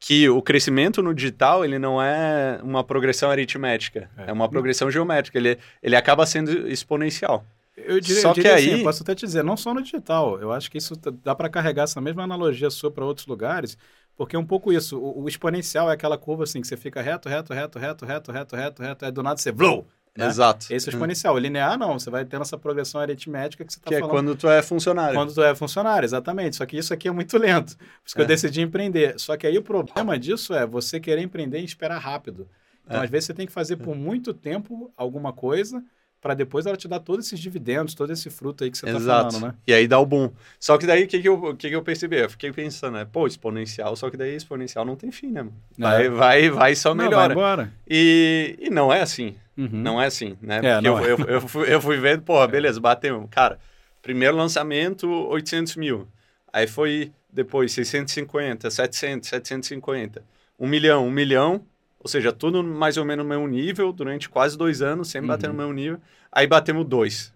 Que o crescimento no digital, ele não é uma progressão aritmética, é, é uma progressão geométrica, ele, ele acaba sendo exponencial. Eu diria, só eu diria que assim, aí... posso até te dizer, não só no digital, eu acho que isso dá para carregar essa mesma analogia sua para outros lugares, porque é um pouco isso, o, o, exponencial é aquela curva assim, que você fica reto, reto, reto, reto, reto, reto, reto, reto, aí do nada você, blow, né? Exato. Esse é exponencial. O linear, não. Você vai tendo essa progressão aritmética que você está falando. Que é quando tu é funcionário. Quando tu é funcionário, exatamente. Só que isso aqui é muito lento. Por isso que é. eu decidi empreender. Só que aí o problema disso é você querer empreender e esperar rápido. Então, é. às vezes, você tem que fazer por muito tempo alguma coisa para depois ela te dar todos esses dividendos, todo esse fruto aí que você está falando, né? E aí dá o boom. Só que daí, o que, que, eu, que, que eu percebi? Eu fiquei pensando, né? Pô, exponencial, só que daí exponencial não tem fim, né? Vai, é. vai, vai, só melhora. Não, vai embora. E, e não é assim. Uhum. Não é assim, né? É, eu, é. eu, eu, fui, eu fui vendo, porra, beleza, bateu. Cara, primeiro lançamento, 800 mil. Aí foi depois 650, 700, 750. Um milhão, um milhão, ou seja, tudo mais ou menos no mesmo nível, durante quase dois anos, sempre uhum. batendo no mesmo nível. Aí batemos dois.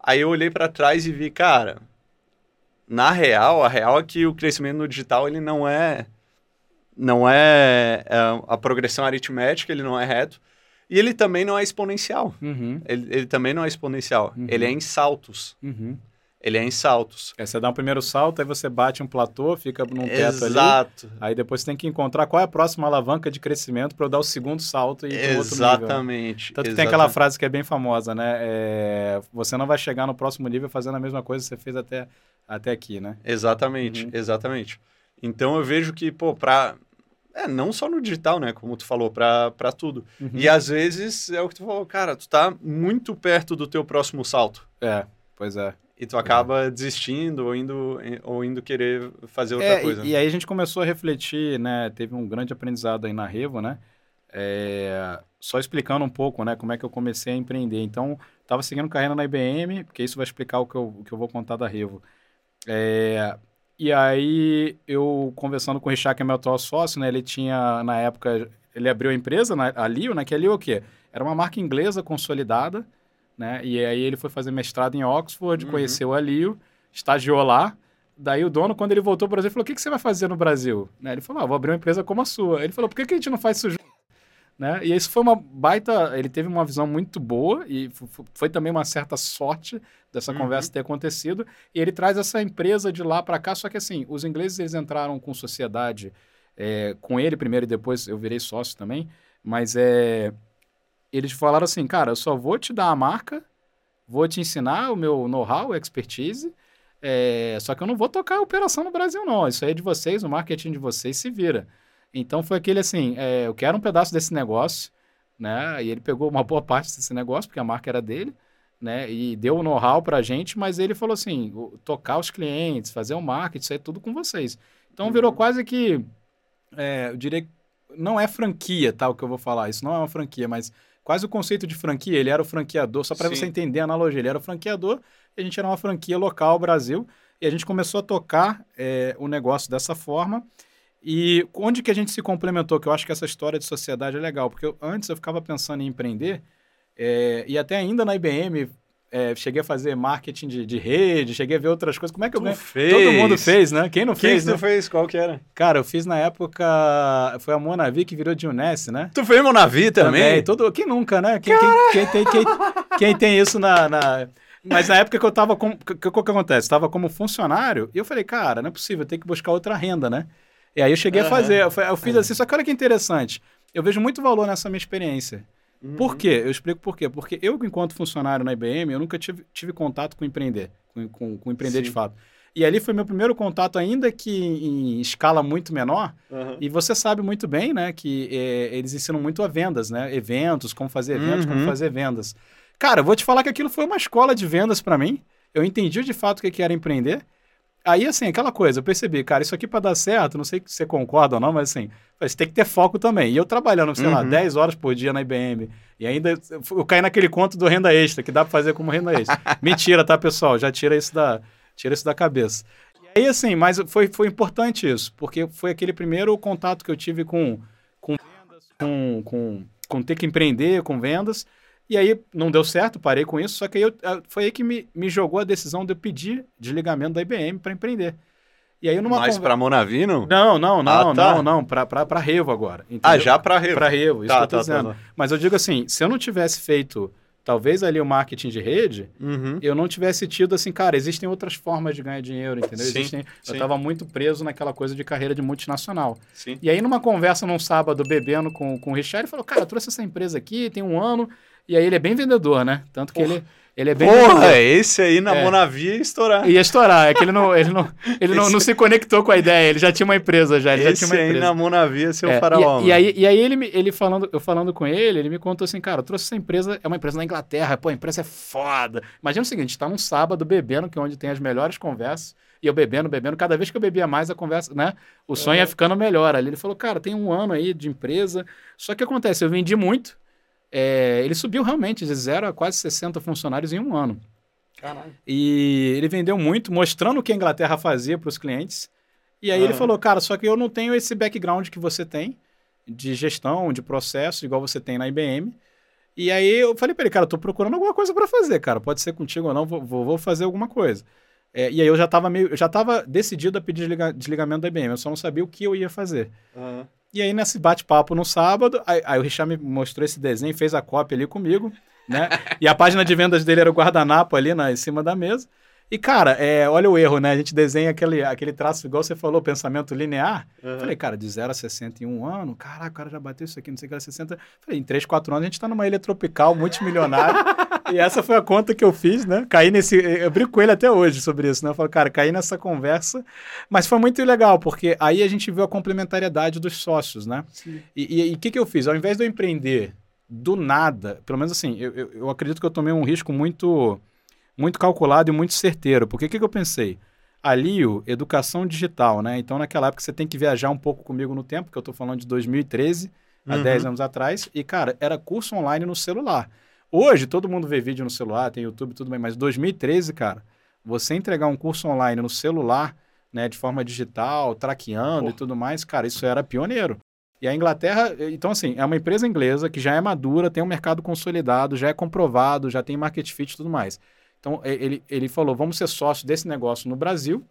Aí eu olhei para trás e vi, cara, na real, a real é que o crescimento no digital ele não é não é, é a progressão aritmética, ele não é reto. E ele também não é exponencial. Uhum. Ele, ele, também não é exponencial. Uhum. Ele é em saltos. Uhum. Ele é em saltos. É, você dá um primeiro salto, aí você bate um platô, fica num teto Exato. ali. Aí depois você tem que encontrar qual é a próxima alavanca de crescimento para eu dar o segundo salto e ir para outro nível. Exatamente. Tanto que tem aquela frase que é bem famosa, né? É, você não vai chegar no próximo nível fazendo a mesma coisa que você fez até, até aqui, né? Exatamente, uhum. exatamente. Então eu vejo que, pô, para é, não só no digital, né? Como tu falou, para tudo. Uhum. E às vezes é o que tu falou, cara, tu tá muito perto do teu próximo salto. É, pois é. E tu acaba é. desistindo ou indo, ou indo querer fazer outra é, coisa. E, e, aí a gente começou a refletir, né? Teve um grande aprendizado aí na Revo, né? É, só explicando um pouco, né? Como é que eu comecei a empreender. Então, estava seguindo carreira na IBM, porque isso vai explicar o que eu, o que eu vou contar da Revo. É, e aí, eu conversando com o Richard, que é meu atual sócio, né? Ele tinha, na época, ele abriu a empresa, né, a Lio, né? Que a Lio é o quê? Era uma marca inglesa consolidada, né? E aí ele foi fazer mestrado em Oxford, uhum. conheceu a Lio, estagiou lá. Daí o dono, quando ele voltou para o Brasil, falou, o que, que você vai fazer no Brasil? Né? Ele falou, ah, vou abrir uma empresa como a sua. Ele falou, por que, que a gente não faz isso junto? Né? E isso foi uma baita. Ele teve uma visão muito boa e foi também uma certa sorte dessa uhum. conversa ter acontecido. E ele traz essa empresa de lá para cá. Só que assim, os ingleses eles entraram com sociedade é, com ele primeiro e depois eu virei sócio também. Mas é, eles falaram assim, cara, eu só vou te dar a marca, vou te ensinar o meu know-how, expertise. É, só que eu não vou tocar a operação no Brasil, não. Isso aí é de vocês, o marketing de vocês se vira. Então foi aquele assim, é, eu quero um pedaço desse negócio, né? E ele pegou uma boa parte desse negócio, porque a marca era dele, né? E deu o know-how pra gente, mas ele falou assim, tocar os clientes, fazer o marketing, isso é tudo com vocês. Então virou Uhum. quase que, é, eu diria, que não é franquia, tá? O que eu vou falar, isso não é uma franquia, mas quase o conceito de franquia, ele era o franqueador, só para você entender a analogia, ele era o franqueador, e a gente era uma franquia local, Brasil, e a gente começou a tocar é, o negócio dessa forma. E onde que a gente se complementou? Que eu acho que essa história de sociedade é legal, porque eu- antes eu ficava pensando em empreender, é, e até ainda na IBM é, cheguei a fazer marketing de, de rede, cheguei a ver outras coisas. Como é que eu Tu ganho? fez? Todo mundo fez, né? Quem não Quem fez, que né? fez? Qual que era? Cara, eu fiz na época. Foi a Monavi que virou de Unesce, né? Tu fez Monavi também? Todo, quem nunca, né? Quem, quem, quem tem, quem, quem tem isso na, na- Mas na época que eu tava como. O que, que, que acontece? Tava como funcionário e eu falei, cara, não é possível, eu tenho que buscar outra renda, né? E aí eu cheguei a Aham. fazer. Eu, fiz assim, só que olha que interessante. Eu vejo muito valor nessa minha experiência. Uhum. Por quê? Eu explico por quê. Porque eu, enquanto funcionário na IBM, eu nunca tive, tive contato com empreender, com, com, com empreender de Sim. fato. E ali foi meu primeiro contato, ainda que em escala muito menor, Aham. e você sabe muito bem, né, que é, eles ensinam muito a vendas, né? Eventos, como fazer eventos, como Uhum. fazer vendas. Cara, eu vou te falar que aquilo foi uma escola de vendas para mim. Eu entendi de fato o que que era empreender. Aí, assim, aquela coisa, eu percebi, cara, isso aqui para dar certo, não sei se você concorda ou não, mas assim, você tem que ter foco também. E eu trabalhando, sei lá, Uhum. 10 horas por dia na IBM, e ainda eu- caí naquele conto do renda extra, que dá para fazer como renda extra. <laughs> Mentira, tá, pessoal? Já tira isso da, tira isso da cabeça. E aí, assim, mas foi, foi importante isso, porque foi aquele primeiro contato que eu tive com, com vendas, com, com, com ter que empreender, com vendas. E aí não deu certo, parei com isso, só que aí eu, foi aí que me, me jogou a decisão de eu pedir desligamento da IBM para empreender. E aí numa Mas conver- pra Monavi, não? Não, não, não, Ah, tá. não, não, para para Revo agora. Ah, entendeu? já pra Revo. Para Revo, isso Tá, que eu tô tá, dizendo. tá, tá. Mas eu digo assim, se eu não tivesse feito, talvez ali o marketing de rede, Uhum. eu não tivesse tido assim, cara, existem outras formas de ganhar dinheiro, entendeu? Sim, Existem, sim. eu estava muito preso naquela coisa de carreira de multinacional. Sim. E aí, numa conversa num sábado, bebendo com, com o Richard, ele falou, cara, eu trouxe essa empresa aqui, tem um ano, e aí ele é bem vendedor, né? Tanto que ele, ele é bem Porra, esse aí na É. Monavi ia estourar. Ia estourar, é que ele não, ele não, ele não, Esse- não se conectou com a ideia, ele já tinha uma empresa já, ele já Esse tinha uma aí empresa. na Monavi ia ser o É, faraó. e, e aí, e aí ele, me- ele falando, eu falando com ele, ele me contou assim, cara, eu trouxe essa empresa, é uma empresa na Inglaterra, pô, a empresa é foda. Imagina o seguinte, tá num sábado bebendo, que é onde tem as melhores conversas, e eu bebendo, bebendo, cada vez que eu bebia mais a conversa, né, o sonho ia ficando melhor ali. Ele falou, cara, tem um ano aí de empresa, só que acontece, eu vendi muito, é, ele subiu realmente de zero a quase 60 funcionários em um ano. Caralho. E ele vendeu muito, mostrando o que a Inglaterra fazia para os clientes. E aí ele Aham. falou, cara, só que eu não tenho esse background que você tem de gestão, de processo, igual você tem na IBM. E aí eu falei para ele, cara, eu tô procurando alguma coisa para fazer, cara. Pode ser contigo ou não, vou, vou, fazer alguma coisa. É, e aí eu já estava meio, eu já estava decidido a pedir desliga- desligamento da IBM, eu só não sabia o que eu ia fazer. Aham. E aí, nesse bate-papo no sábado, aí, aí o Richard me mostrou esse desenho, fez a cópia ali comigo, né? <laughs> e a página de vendas dele era o guardanapo ali na, em cima da mesa. E, cara, é, olha o erro, né? A gente desenha aquele, aquele traço, igual você falou, pensamento linear. Aham. Falei, cara, de 0 a 61 anos, caraca, o cara já bateu isso aqui, não sei o que, era 60. Falei, em 3, 4 anos a gente tá numa ilha tropical, multimilionário. <laughs> e essa foi a conta que eu fiz, né? Caí nesse. Eu brinco com ele até hoje sobre isso, né? Eu falo, cara, caí nessa conversa. Mas foi muito legal, porque aí a gente viu a complementariedade dos sócios, né? Sim. E o que, que eu fiz? Ao invés de eu empreender do nada, pelo menos assim, eu, eu, eu acredito que eu tomei um risco muito, muito calculado e muito certeiro. Porque o que, que eu pensei? Ali, o educação digital, né? Então, naquela época, você tem que viajar um pouco comigo no tempo, que eu estou falando de 2013, há Uhum. 10 anos atrás. E, cara, era curso online no celular. Hoje, todo mundo vê vídeo no celular, tem YouTube, tudo bem. Mas 2013, cara, você entregar um curso online no celular, né, de forma digital, traqueando Pô. e tudo mais, cara, isso era pioneiro. E a Inglaterra, então assim, é uma empresa inglesa que já é madura, tem um mercado consolidado, já é comprovado, já tem market fit e tudo mais. Então ele, ele falou, vamos ser sócios desse negócio no Brasil.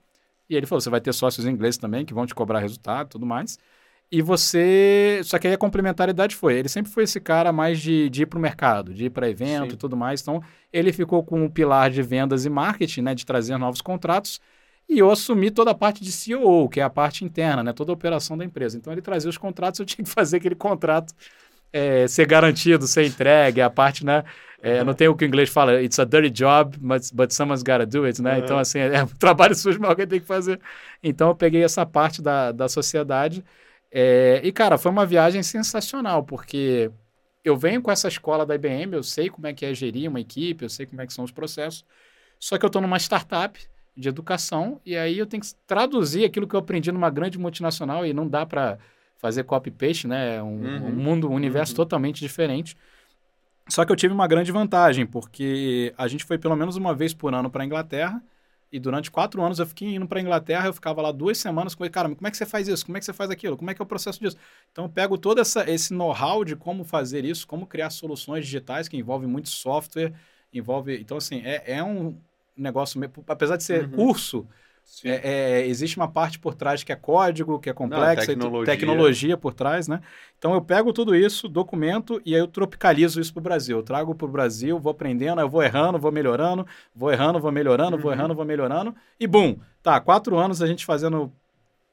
E ele falou, você vai ter sócios ingleses também que vão te cobrar resultado e tudo mais. E você. Só que aí a complementariedade foi. Ele sempre foi esse cara mais de, de ir para o mercado, de ir para evento Sim. e tudo mais. Então, ele ficou com o pilar de vendas e marketing, né? De trazer novos contratos. E eu assumi toda a parte de CEO, que é a parte interna, né? Toda a operação da empresa. Então, ele trazia os contratos, eu <laughs> tinha que fazer aquele contrato é, ser garantido, ser entregue, a parte, né? É, Não tem o que o inglês fala, it's a dirty job, but, but someone's gotta do it, né? Uhum. Então, assim, é <laughs> um trabalho sujo, mas alguém tem que fazer. Então, eu peguei essa parte da, da sociedade É, e, cara, foi uma viagem sensacional, porque eu venho com essa escola da IBM, eu sei como é que é gerir uma equipe, eu sei como é que são os processos, só que eu estou numa startup de educação e aí eu tenho que traduzir aquilo que eu aprendi numa grande multinacional e não dá para fazer copy-paste, né? É um, uhum. um, mundo, um universo uhum. totalmente diferente. Só que eu tive uma grande vantagem, porque a gente foi pelo menos uma vez por ano para a Inglaterra, e durante quatro anos eu fiquei indo para a Inglaterra, eu ficava lá duas semanas com ele, cara, como é que você faz isso? Como é que você faz aquilo? Como é que é o processo disso? Então eu pego todo essa, esse know-how de como fazer isso, como criar soluções digitais que envolvem muito software, envolve. Então, assim, é, é um negócio, apesar de ser uhum. curso, é, é, existe uma parte por trás que é código, que é complexa, Não, tecnologia. tecnologia por trás, né? Então eu pego tudo isso, documento e aí eu tropicalizo isso para o Brasil. Eu trago para o Brasil, vou aprendendo, eu vou errando, vou melhorando, vou errando, vou melhorando, uhum. vou errando, vou melhorando e bum, tá, quatro anos a gente fazendo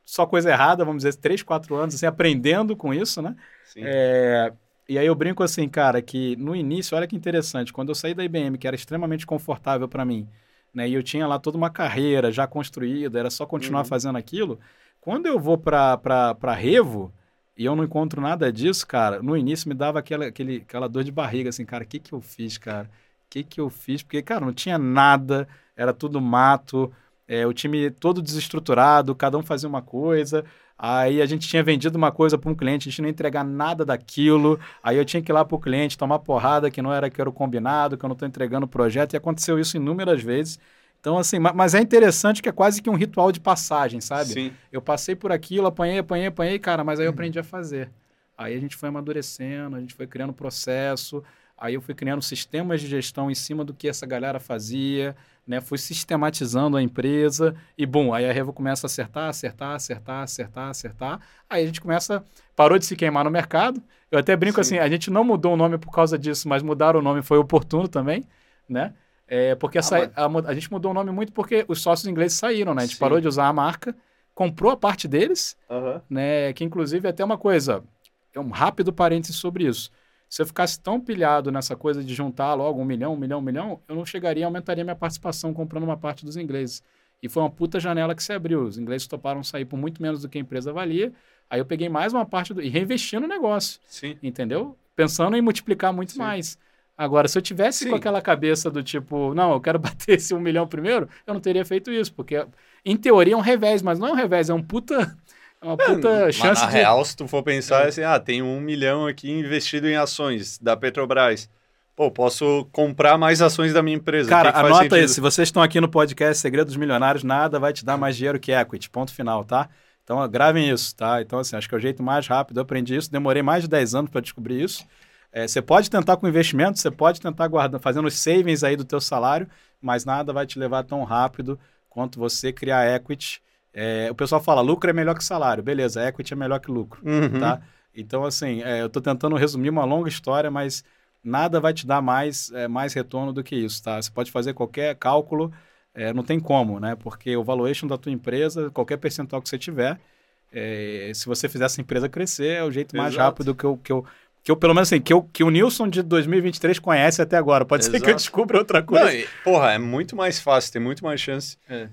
só coisa errada, vamos dizer, três, quatro anos, assim, aprendendo com isso, né? Sim. É, e aí eu brinco assim, cara, que no início, olha que interessante, quando eu saí da IBM, que era extremamente confortável para mim, né? E eu tinha lá toda uma carreira já construída, era só continuar uhum. fazendo aquilo. Quando eu vou para Revo e eu não encontro nada disso, cara, no início me dava aquela, aquele, aquela dor de barriga, assim, cara, o que que eu fiz, cara? O que que eu fiz? Porque, cara, não tinha nada, era tudo mato, é, o time todo desestruturado, cada um fazia uma coisa. Aí a gente tinha vendido uma coisa para um cliente, a gente não ia entregar nada daquilo. Aí eu tinha que ir lá para o cliente tomar porrada que não era que era o combinado, que eu não estou entregando o projeto. E aconteceu isso inúmeras vezes. Então, assim, mas é interessante que é quase que um ritual de passagem, sabe? Sim. Eu passei por aquilo, apanhei, apanhei, apanhei, cara, mas aí eu uhum. aprendi a fazer. Aí a gente foi amadurecendo, a gente foi criando processo, aí eu fui criando sistemas de gestão em cima do que essa galera fazia né? Fui sistematizando a empresa e, bom, aí a Revo começa a acertar, acertar, acertar, acertar, acertar. Aí a gente começa, parou de se queimar no mercado. Eu até brinco Sim. assim, a gente não mudou o nome por causa disso, mas mudar o nome foi oportuno também, né? É, porque ah, a, a, a, gente mudou o nome muito porque os sócios ingleses saíram, né? A gente Sim. parou de usar a marca, comprou a parte deles, uhum. né? Que inclusive é até uma coisa, é um rápido parênteses sobre isso. Se eu ficasse tão pilhado nessa coisa de juntar logo um milhão, um milhão, um milhão, eu não chegaria, aumentaria minha participação comprando uma parte dos ingleses. E foi uma puta janela que se abriu. Os ingleses toparam sair por muito menos do que a empresa valia. Aí eu peguei mais uma parte do, e reinvesti no negócio. Sim. Entendeu? Pensando em multiplicar muito Sim. mais. Agora, se eu tivesse Sim. com aquela cabeça do tipo, não, eu quero <laughs> bater esse um milhão primeiro, eu não teria feito isso, porque em teoria é um revés, mas não é um revés, é um puta uma puta é, chance mas na de... real, se tu for pensar, é. assim, ah, tem um milhão aqui investido em ações da Petrobras. Pô, posso comprar mais ações da minha empresa. Cara, anota aí, se vocês estão aqui no podcast Segredos Milionários, nada vai te dar mais dinheiro que equity, ponto final, tá? Então, gravem isso, tá? Então, assim, acho que é o jeito mais rápido. Eu aprendi isso, demorei mais de 10 anos para descobrir isso. É, você pode tentar com investimento, você pode tentar guardando, fazendo os savings aí do teu salário, mas nada vai te levar tão rápido quanto você criar equity é, o pessoal fala, lucro é melhor que salário. Beleza, equity é melhor que lucro, uhum. tá? Então, assim, é, eu estou tentando resumir uma longa história, mas nada vai te dar mais, é, mais retorno do que isso, tá? Você pode fazer qualquer cálculo, é, não tem como, né? Porque o valuation da tua empresa, qualquer percentual que você tiver, é, se você fizer essa empresa crescer, é o jeito mais Exato. rápido que eu, que eu que eu, pelo menos assim, que, eu, que o Nilson de 2023 conhece até agora. Pode Exato. ser que eu descubra outra coisa. Não, e, porra, é muito mais fácil, tem muito mais chance é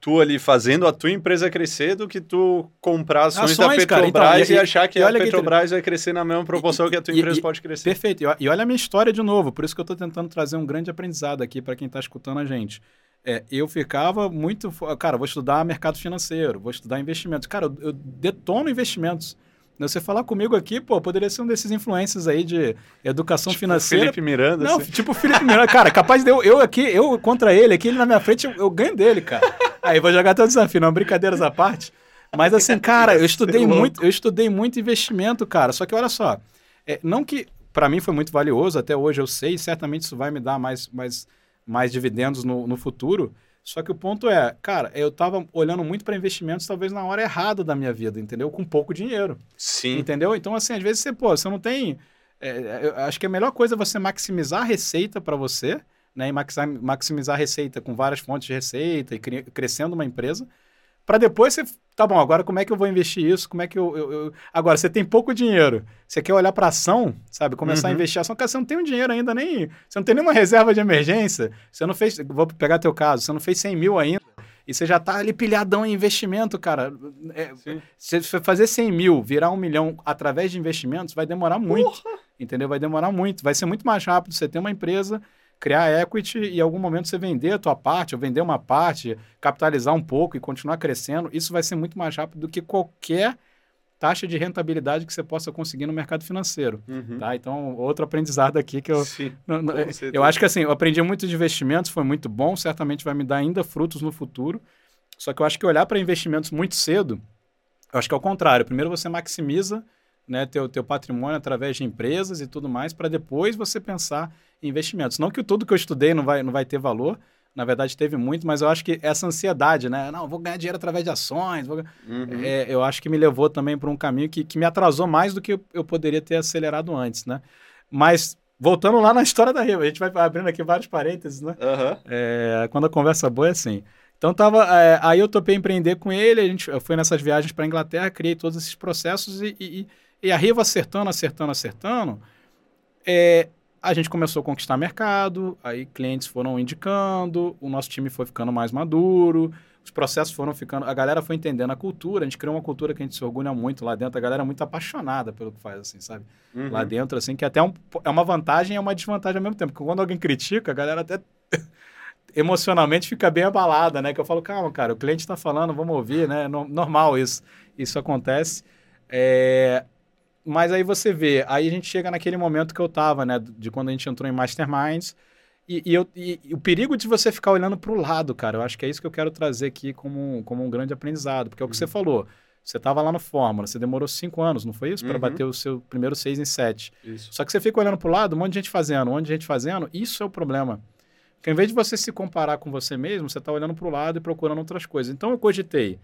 tu ali fazendo a tua empresa crescer do que tu comprar ações, ações da Petrobras então, e, e, achar que e a Petrobras que... vai crescer na mesma proporção e, que a tua empresa pode crescer. Perfeito. E olha a minha história de novo, por isso que eu estou tentando trazer um grande aprendizado aqui para quem está escutando a gente. É, eu ficava muito. Cara, vou estudar mercado financeiro, vou estudar investimentos. Cara, eu, eu detono investimentos. Você falar comigo aqui, pô, poderia ser um desses influencers aí de educação tipo financeira. Felipe Miranda. Não, assim. tipo Felipe Miranda. Cara, capaz de eu, eu aqui, eu contra ele, aqui ele na minha frente, eu, eu ganho dele, cara. Aí vou jogar teu desafio, não, brincadeiras à parte. Mas assim, cara, eu estudei <laughs> muito, eu estudei muito investimento, cara. Só que olha só, é, não que para mim foi muito valioso, até hoje eu sei, certamente isso vai me dar mais, mais, mais dividendos no, no futuro. Só que o ponto é, cara, eu tava olhando muito para investimentos talvez na hora errada da minha vida, entendeu? Com pouco dinheiro. Sim. Entendeu? Então, assim, às vezes você, pô, você não tem. É, acho que a melhor coisa é você maximizar a receita para você, né? E maximizar a receita com várias fontes de receita e cre crescendo uma empresa, para depois você tá bom, agora como é que eu vou investir isso? Como é que eu. eu, eu... Agora, você tem pouco dinheiro, você quer olhar para ação, sabe? Começar uhum. a investir ação, cara, você não tem um dinheiro ainda nem. Você não tem nenhuma reserva de emergência, você não fez. Vou pegar teu caso, você não fez 100 mil ainda. e você já tá ali pilhadão em investimento, cara. É, se você fazer 100 mil, virar um milhão através de investimentos, vai demorar muito. Entendeu? Vai demorar muito. Vai ser muito mais rápido você ter uma empresa, criar equity e em algum momento você vender a tua parte, ou vender uma parte, capitalizar um pouco e continuar crescendo. Isso vai ser muito mais rápido do que qualquer taxa de rentabilidade que você possa conseguir no mercado financeiro. Uhum. Tá? Então, outro aprendizado aqui que eu, Sim. não, não, é, eu acho que assim, eu aprendi muito de investimentos, foi muito bom, certamente vai me dar ainda frutos no futuro. Só que eu acho que olhar para investimentos muito cedo, eu acho que é o contrário. Primeiro você maximiza né, teu, teu patrimônio através de empresas e tudo mais, para depois você pensar investimentos. Não que tudo que eu estudei não vai, não vai ter valor, na verdade teve muito, mas eu acho que essa ansiedade, né? Não, vou ganhar dinheiro através de ações, vou... Uhum. É, eu acho que me levou também para um caminho que, que me atrasou mais do que eu, eu poderia ter acelerado antes, né? Mas, voltando lá na <laughs> história da Riva, a gente vai abrindo aqui vários parênteses, né? Aham. É, quando a conversa boa é assim. Então, tava, é, aí eu topei empreender com ele, a gente, eu fui nessas viagens para Inglaterra, criei todos esses processos e, e, e a Riva acertando, acertando, acertando, é, a gente começou a conquistar mercado, aí clientes foram indicando, o nosso time foi ficando mais maduro, os processos foram ficando, a galera foi entendendo a cultura, a gente criou uma cultura que a gente se orgulha muito lá dentro, a galera é muito apaixonada pelo que faz, assim, sabe? Uhum. Lá dentro, assim, que até é um- é uma vantagem e é uma desvantagem ao mesmo tempo, porque quando alguém critica, a galera até <laughs> emocionalmente fica bem abalada, né? Que eu falo, calma, cara, o cliente está falando, vamos ouvir, né? No- normal isso, isso acontece. É, Mas aí você vê, aí a gente chega naquele momento que eu tava, né? De quando a gente entrou em Masterminds. E, e eu- e- e o perigo de você ficar olhando para o lado, cara, eu acho que é isso que eu quero trazer aqui como, um- como um grande aprendizado. Porque é o que você falou. Você estava lá no Fórmula, você demorou cinco anos, não foi isso? Para Uhum. bater o seu primeiro seis em sete. Isso. Só que você fica olhando para o lado, um monte de gente fazendo, um monte de gente fazendo, isso é o problema. Porque ao invés de você se comparar com você mesmo, você está olhando para o lado e procurando outras coisas. Então eu cogitei,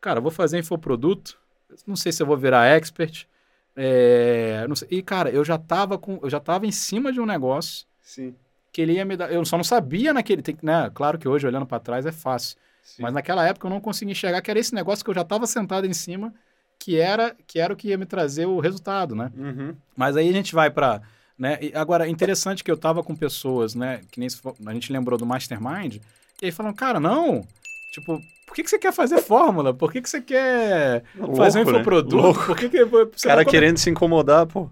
cara, eu vou fazer infoproduto, não sei se eu vou virar expert, é, não sei. e cara, eu já estava com, eu já estava em cima de um negócio Sim. que ele ia me dar, eu só não sabia naquele, tem, né? Claro que hoje olhando para trás é fácil, Sim. mas naquela época eu não conseguia enxergar que era esse negócio que eu já estava sentado em cima, que era que era o que ia me trazer o resultado, né? Uhum. Mas aí a gente vai para. Né? E agora, interessante que eu tava com pessoas, né? Que nem a gente lembrou do Mastermind, e aí falam, cara, não. Tipo, por que, que você quer fazer fórmula? Por que, que você quer fazer um Louco, né? infoproduto? Louco. Por que, que você O cara querendo se incomodar, pô.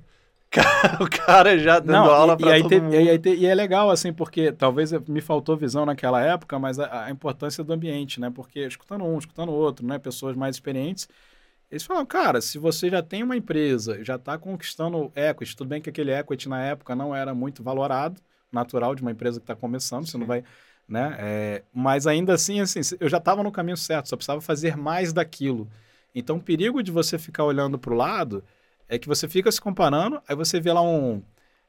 <laughs> O cara já dando Não, aula pra aí todo te- mundo. e te- e é legal, assim, porque talvez me faltou visão naquela época, mas a, a importância do ambiente, né? Porque escutando um, escutando outro, né? Pessoas mais experientes, eles falam, cara, se você já tem uma empresa, já está conquistando equity, tudo bem que aquele equity na época não era muito valorado, natural de uma empresa que está começando, você não Sim. vai, né? É, mas ainda assim, assim, eu já estava no caminho certo, só precisava fazer mais daquilo. Então, o perigo de você ficar olhando para o lado é que você fica se comparando, aí você vê lá um,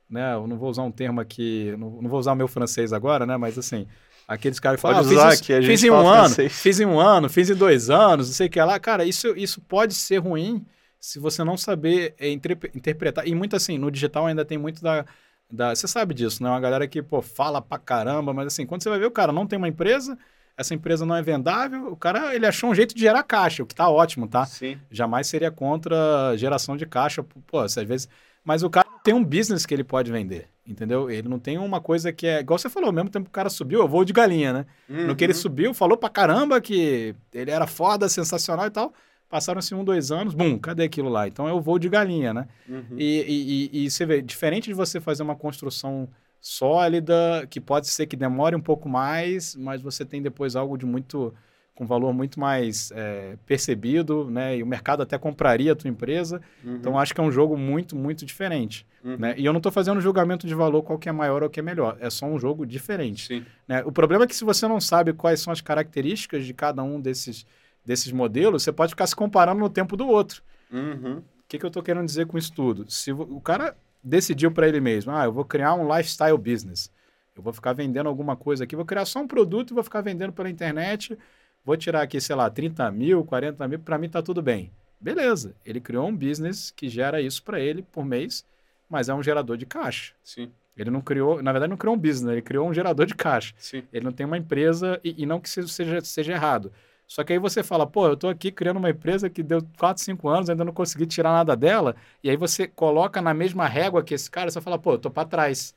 né? Eu não vou usar um termo aqui, não, não vou usar o meu francês agora, né? Mas assim, aqueles caras que falam, ah, fiz, isso- que fiz em um ano, francês." fiz em um ano, fiz em dois anos, não sei o que lá. Cara, isso, isso pode ser ruim se você não saber é, interpre- interpretar. E muito assim, no digital ainda tem muito da. Da você sabe disso, né? Uma galera que, pô, fala pra caramba, mas assim, quando você vai ver, o cara não tem uma empresa, essa empresa não é vendável, o cara, ele achou um jeito de gerar caixa, o que tá ótimo, tá? Sim. jamais seria contra geração de caixa, pô, às vezes. Mas o cara tem um business que ele pode vender, entendeu? Ele não tem uma coisa que é. Igual você falou, ao mesmo tempo que o cara subiu, eu vou de galinha, né? No que ele Uhum. subiu, falou pra caramba que ele era foda, sensacional e tal. Passaram-se um, dois anos, bum, cadê aquilo lá? Então é o voo de galinha, né? Uhum. E, e, e- e você vê, diferente de você fazer uma construção sólida, que pode ser que demore um pouco mais, mas você tem depois algo de muito com valor muito mais é, percebido, né? E o mercado até compraria a tua empresa. Uhum. Então acho que é um jogo muito, muito diferente, Uhum. né? E eu não estou fazendo julgamento de valor qual que é maior ou que é melhor. É só um jogo diferente. Sim. né? O problema é que se você não sabe quais são as características de cada um desses, desses modelos, você pode ficar se comparando no tempo do outro. Uhum. O que, que eu estou querendo dizer com isso tudo? Se o cara decidiu para ele mesmo, ah, eu vou criar um lifestyle business, eu vou ficar vendendo alguma coisa aqui, vou criar só um produto e vou ficar vendendo pela internet, vou tirar aqui, sei lá, 30 mil, 40 mil, para mim tá tudo bem. Beleza, ele criou um business que gera isso para ele por mês, mas é um gerador de caixa. Sim. Ele não criou, na verdade, não criou um business, ele criou um gerador de caixa. Sim. Ele não tem uma empresa, e, e não que isso seja, seja errado. Só que aí você fala, pô, eu tô aqui criando uma empresa que deu 4, 5 anos, ainda não consegui tirar nada dela, e aí você coloca na mesma régua que esse cara, você fala, pô, eu tô para trás.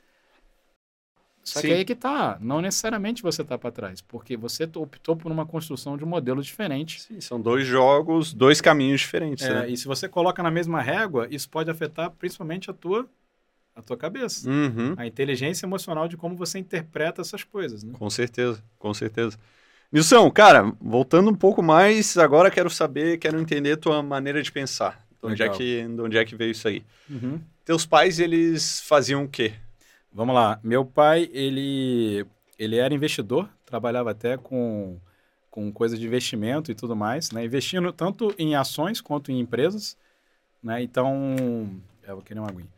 Só Sim. que aí que tá, não necessariamente você tá para trás, porque você optou por uma construção de um modelo diferente. Sim, são dois jogos, dois caminhos diferentes, É, né? E se você coloca na mesma régua, isso pode afetar principalmente a tua, a tua cabeça. Uhum, A inteligência emocional de como você interpreta essas coisas, né? com certeza, com certeza. Nilson, cara, voltando um pouco mais, agora quero saber, quero entender tua maneira de pensar. De onde, é que, de onde é que veio isso aí? Uhum. Teus pais, eles faziam o quê? Vamos lá. Meu pai, ele, ele era investidor, trabalhava até com, com coisas de investimento e tudo mais, né? Investindo tanto em ações quanto em empresas, né? Então, eu vou querer uma aguinha.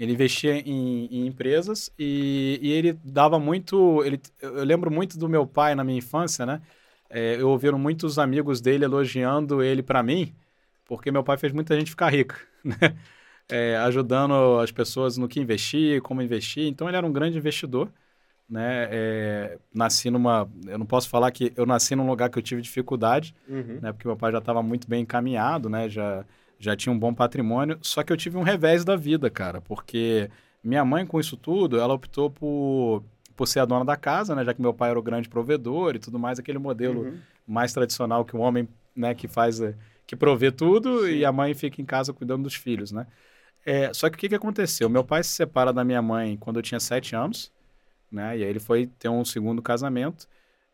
Ele investia em, em empresas e, e ele dava muito... Ele, eu lembro muito do meu pai na minha infância, né? É, eu ouviram muitos amigos dele elogiando ele para mim, porque meu pai fez muita gente ficar rica, <laughs> né? É, ajudando as pessoas no que investir, como investir. Então ele era um grande investidor, né? É, nasci numa, eu não posso falar que eu nasci num lugar que eu tive dificuldade, né? Porque meu pai já estava muito bem encaminhado, né? Já já tinha um bom patrimônio. Só que eu tive um revés da vida, cara, porque minha mãe com isso tudo, ela optou por por ser a dona da casa, né? Já que meu pai era o grande provedor e tudo mais, aquele modelo Uhum. mais tradicional que o homem, né, que faz, eh, que provê tudo Sim. e a mãe fica em casa cuidando dos filhos, né? É, só que o que, que aconteceu? Meu pai se separa da minha mãe quando eu tinha sete anos, né? E aí ele foi ter um segundo casamento.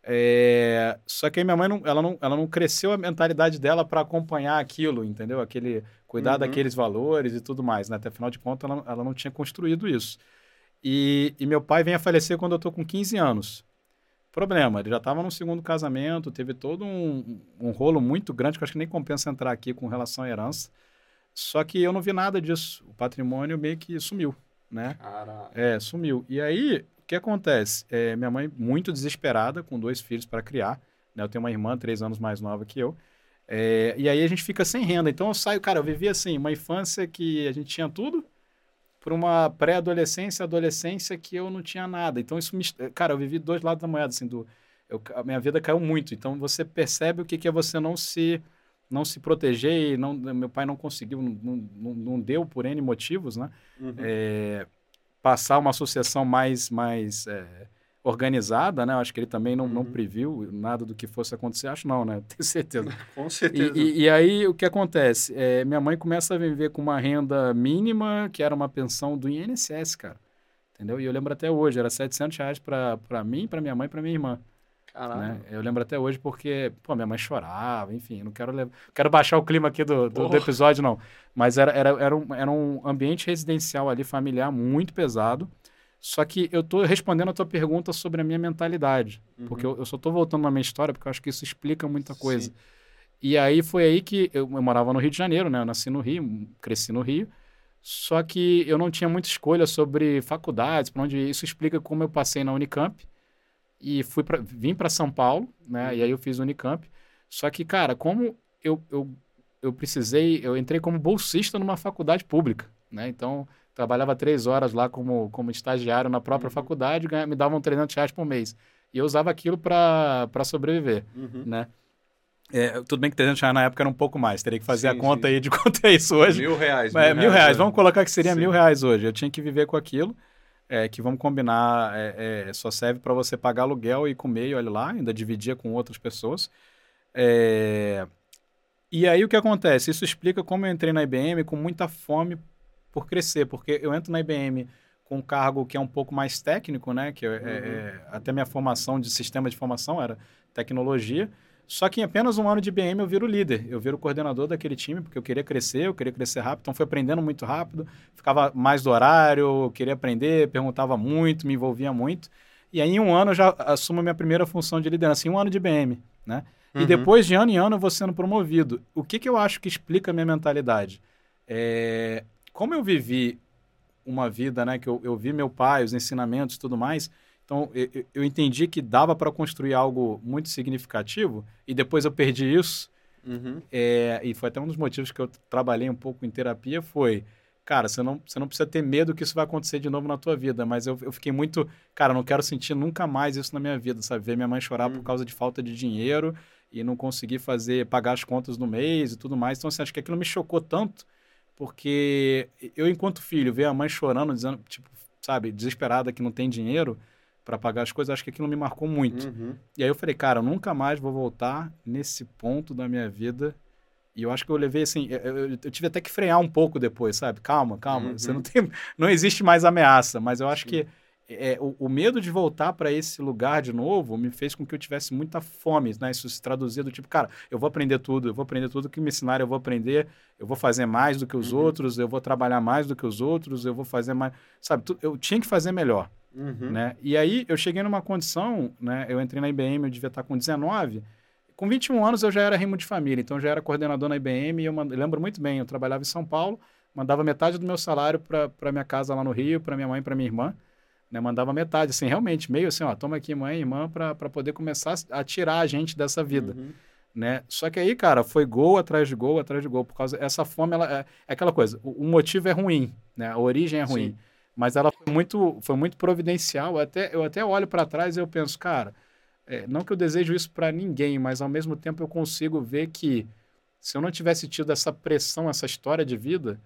É, só que aí minha mãe não, ela não, ela não cresceu a mentalidade dela para acompanhar aquilo, entendeu? Aquele cuidar Uhum. daqueles valores e tudo mais, né? Até afinal de contas ela, ela não tinha construído isso. E, e meu pai vem a falecer quando eu tô com 15 anos. Problema, ele já estava no segundo casamento, teve todo um, um rolo muito grande, que eu acho que nem compensa entrar aqui com relação à herança. Só que eu não vi nada disso. O patrimônio meio que sumiu, né? Caraca. É, sumiu. E aí, que acontece? É, minha mãe muito desesperada, com dois filhos para criar. Né? Eu tenho uma irmã três anos mais nova que eu. É, e aí a gente fica sem renda. Então eu saio, cara, eu vivi assim, uma infância que a gente tinha tudo, para uma pré-adolescência, adolescência que eu não tinha nada. Então isso me. Cara, eu vivi dois lados da moeda, assim, do. Eu, a minha vida caiu muito. Então você percebe o que, que é você não se não se proteger não meu pai não conseguiu não, não, não deu por n motivos né Uhum. é, passar uma associação mais mais é, organizada né? Eu acho que ele também não, não Uhum. previu nada do que fosse acontecer. Acho não né? <laughs> Tenho certeza. <laughs> Com e, certeza. e, e aí o que acontece? É, minha mãe começa a viver com uma renda mínima que era uma pensão do INSS cara. Entendeu? E eu lembro até hoje era 700 reais para mim para minha mãe para minha irmã. Né? Eu lembro até hoje porque, pô, minha mãe chorava, enfim, não quero levar, quero baixar o clima aqui do, do, do episódio, não. Mas era, era, era, um, era um ambiente residencial ali, familiar, muito pesado. Só que eu tô respondendo a tua pergunta sobre a minha mentalidade. Uhum. Porque eu, eu só tô voltando na minha história, porque eu acho que isso explica muita coisa. Sim. E aí foi aí que eu, eu morava no Rio de Janeiro, né? Eu nasci no Rio, cresci no Rio. Só que eu não tinha muita escolha sobre faculdades, para onde isso explica como eu passei na Unicamp e fui pra, vim para São Paulo, né? E aí eu fiz Unicamp. Só que, cara, como eu, eu, eu precisei, eu entrei como bolsista numa faculdade pública, né? Então, trabalhava três horas lá como, como estagiário na própria Uhum. faculdade, ganha- me davam 300 reais por mês. E eu usava aquilo para sobreviver, Uhum. né? É, tudo bem que 300 reais na época era um pouco mais, teria que fazer Sim, a conta sim. aí de <laughs> quanto é isso hoje. Mil reais. É, mil reais, vamos colocar que seria Sim. mil reais hoje. Eu tinha que viver com aquilo, é, que vamos combinar, é, é, só serve para você pagar aluguel e comer, e olha lá, ainda dividia com outras pessoas. É, E aí o que acontece? Isso explica como eu entrei na IBM com muita fome por crescer, porque eu entro na IBM com um cargo que é um pouco mais técnico, né? Que é- é- é- até minha formação de sistema de formação era tecnologia. Só que em apenas um ano de IBM eu viro líder, eu viro coordenador daquele time, porque eu queria crescer, eu queria crescer rápido, então fui aprendendo muito rápido, ficava mais do horário, queria aprender, perguntava muito, me envolvia muito. E aí em um ano eu já assumo a minha primeira função de liderança, em um ano de IBM, né? E Uhum. depois de ano em ano eu vou sendo promovido. O que, que eu acho que explica a minha mentalidade? É, como eu vivi uma vida, né, que eu, eu vi meu pai, os ensinamentos e tudo mais, então eu, eu- entendi que dava para construir algo muito significativo e depois eu perdi isso. Uhum. É, e foi até um dos motivos que eu trabalhei um pouco em terapia foi, cara, você não, você não precisa ter medo que isso vai acontecer de novo na tua vida, mas eu, eu fiquei muito, cara, não quero sentir nunca mais isso na minha vida, sabe? Ver minha mãe chorar por Uhum. causa de falta de dinheiro e não conseguir fazer, pagar as contas no mês e tudo mais. Então, assim, acho que aquilo me chocou tanto, porque eu, enquanto filho, ver a mãe chorando, dizendo, tipo, sabe, desesperada que não tem dinheiro, para pagar as coisas, acho que aquilo me marcou muito. Uhum. E aí eu falei, cara, eu nunca mais vou voltar nesse ponto da minha vida. E eu acho que eu levei assim, eu, eu, tive até que frear um pouco depois, sabe? Calma, calma. Uhum. Você não tem, <laughs> não existe mais ameaça, mas eu acho que é, o, o, medo de voltar para esse lugar de novo me fez com que eu tivesse muita fome, né? Isso se traduzia do tipo, cara, eu vou aprender tudo, eu vou aprender tudo que me ensinaram, eu vou aprender, eu vou fazer mais do que os uhum. outros, eu vou trabalhar mais do que os outros, eu vou fazer mais, sabe? Eu tinha que fazer melhor, uhum. né? E aí eu cheguei numa condição, né? Eu entrei na IBM, eu devia estar com 19, com 21 anos eu já era rimo de família, então eu já era coordenador na IBM e eu, eu lembro muito bem, eu trabalhava em São Paulo, mandava metade do meu salário para minha casa lá no Rio, para minha mãe e para minha irmã, né, mandava metade, assim, realmente, meio assim, ó, toma aqui mãe e irmã para poder começar a tirar a gente dessa vida. Uhum. Né? Só que aí, cara, foi gol atrás de gol atrás de gol, por causa essa fome, ela é, é aquela coisa, o, o, motivo é ruim, né? A origem é ruim, Sim. Mas ela foi muito, foi muito providencial. Eu até, eu até olho para trás e eu penso, cara, é, não que eu desejo isso para ninguém, mas ao mesmo tempo eu consigo ver que se eu não tivesse tido essa pressão, essa história de vida,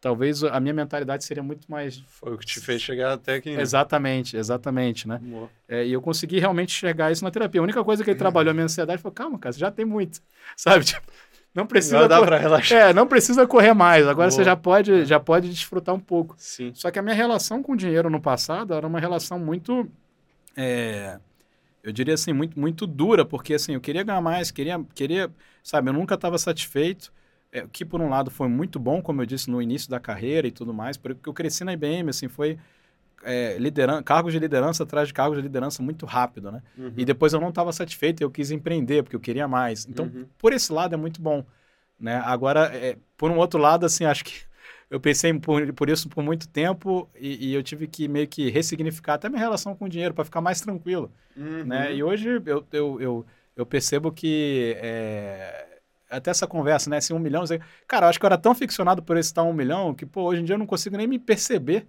talvez a minha mentalidade seria muito mais. Foi o que te fez chegar até aqui. Né? Exatamente, exatamente, né? É, e eu consegui realmente enxergar isso na terapia. A única coisa que ele trabalhou a minha ansiedade foi: calma, cara, você já tem muito, <laughs> sabe? Tipo, não precisa. Dá cor... relaxar. É, não precisa correr mais. Agora Boa. você já pode, já pode desfrutar um pouco. Sim. Só que a minha relação com o dinheiro no passado era uma relação muito. É, eu diria assim, muito, muito dura, porque assim, eu queria ganhar mais, queria, queria, sabe, eu nunca estava satisfeito é, que por um lado foi muito bom, como eu disse no início da carreira e tudo mais, porque eu cresci na IBM, assim, foi é, lideran cargos de liderança atrás de cargos de liderança muito rápido, né? Uhum. E depois eu não estava satisfeito, eu quis empreender porque eu queria mais. Então, uhum. por esse lado é muito bom, né? Agora, é, por um outro lado, assim, <laughs> acho que eu pensei por, por isso por muito tempo e, e, eu tive que meio que ressignificar até minha relação com o dinheiro para ficar mais tranquilo, uhum. né? E hoje eu, eu, eu, eu percebo que é, até essa conversa, né? Assim, um milhão. Cara, eu acho que eu era tão ficcionado por esse tal um milhão que, pô, hoje em dia eu não consigo nem me perceber.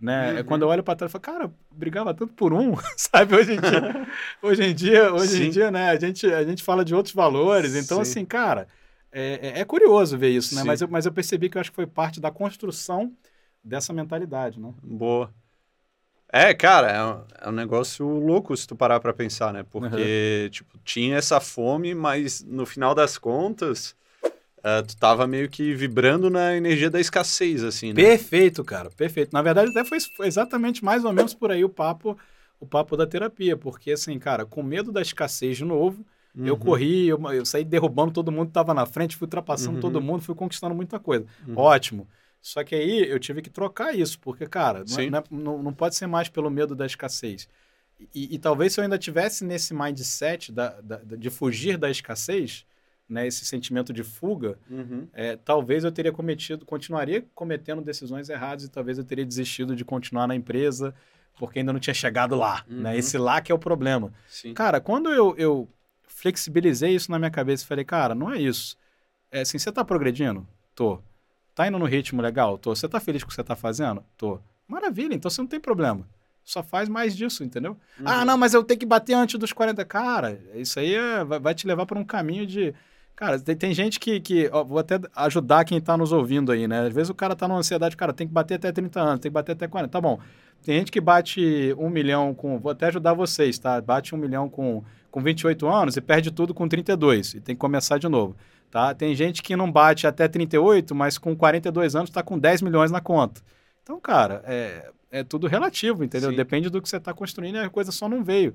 Né? Uhum. Quando eu olho para trás, eu falo, cara, brigava tanto por um, <laughs> sabe? <laughs> Hoje em dia, hoje em dia, hoje em dia, né? A gente, a gente fala de outros valores. Então, Sim. assim, cara, é, é, é curioso ver isso, né? Mas eu, mas eu percebi que eu acho que foi parte da construção dessa mentalidade, né? Boa. É, cara, é um, é um, negócio louco se tu parar pra pensar, né? Porque, uhum. tipo, tinha essa fome, mas no final das contas, uh, tu tava meio que vibrando na energia da escassez, assim, né? Perfeito, cara, perfeito. Na verdade, até foi, foi exatamente mais ou menos por aí o papo, o papo da terapia, porque, assim, cara, com medo da escassez de novo, uhum. eu corri, eu, eu, saí derrubando todo mundo que tava na frente, fui ultrapassando uhum. todo mundo, fui conquistando muita coisa. Uhum. Ótimo. Só que aí eu tive que trocar isso, porque, cara, não, é, não, não, pode ser mais pelo medo da escassez. E, e, talvez se eu ainda tivesse nesse mindset da, da, de fugir da escassez, né, esse sentimento de fuga, uhum. é, talvez eu teria cometido, continuaria cometendo decisões erradas e talvez eu teria desistido de continuar na empresa porque ainda não tinha chegado lá. Né? Uhum. Né? Esse lá que é o problema. Sim. Cara, quando eu, eu flexibilizei isso na minha cabeça e falei, cara, não é isso. É assim, você está progredindo? Tô. Tá indo no ritmo legal? Tô. Você tá feliz com o que você tá fazendo? Tô. Maravilha, então você não tem problema. Só faz mais disso, entendeu? Uhum. Ah, não, mas eu tenho que bater antes dos 40. Cara, isso aí é, vai, te levar para um caminho de. Cara, tem, tem gente que. que ó, vou até ajudar quem tá nos ouvindo aí, né? Às vezes o cara tá numa ansiedade, cara, tem que bater até 30 anos, tem que bater até 40. Tá bom. Tem gente que bate um milhão com. Vou até ajudar vocês, tá? Bate um milhão com, com 28 anos e perde tudo com 32. E tem que começar de novo. Tá? Tem gente que não bate até 38, mas com 42 anos está com 10 milhões na conta. Então, cara, é, é tudo relativo, entendeu? Sim. Depende do que você está construindo e a coisa só não veio.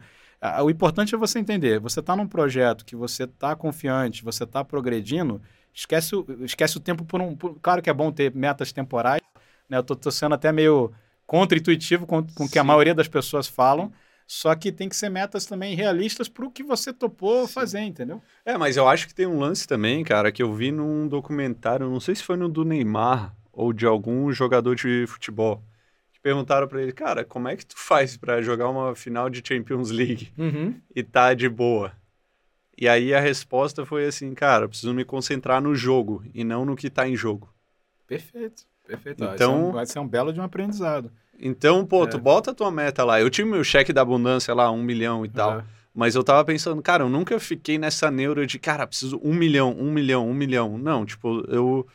O importante é você entender, você está num projeto que você está confiante, você está progredindo, esquece o, esquece o tempo por um... Por, claro que é bom ter metas temporais, né? Eu tô, sendo até meio contra-intuitivo com, com o que a maioria das pessoas falam, só que tem que ser metas também realistas para o que você topou Sim. fazer, entendeu? É, mas eu acho que tem um lance também, cara, que eu vi num documentário, não sei se foi no do Neymar ou de algum jogador de futebol. Perguntaram para ele, cara, como é que tu faz para jogar uma final de Champions League uhum. e tá de boa? E aí a resposta foi assim, cara, preciso me concentrar no jogo e não no que tá em jogo. Perfeito, perfeito. Então, vai ser um belo de um aprendizado. Então, pô, é. tu bota a tua meta lá. Eu tive meu cheque da abundância lá, um milhão e tal. É. Mas eu tava pensando, cara, eu nunca fiquei nessa neura de, cara, preciso um milhão, um milhão, um milhão. Não, tipo, eu.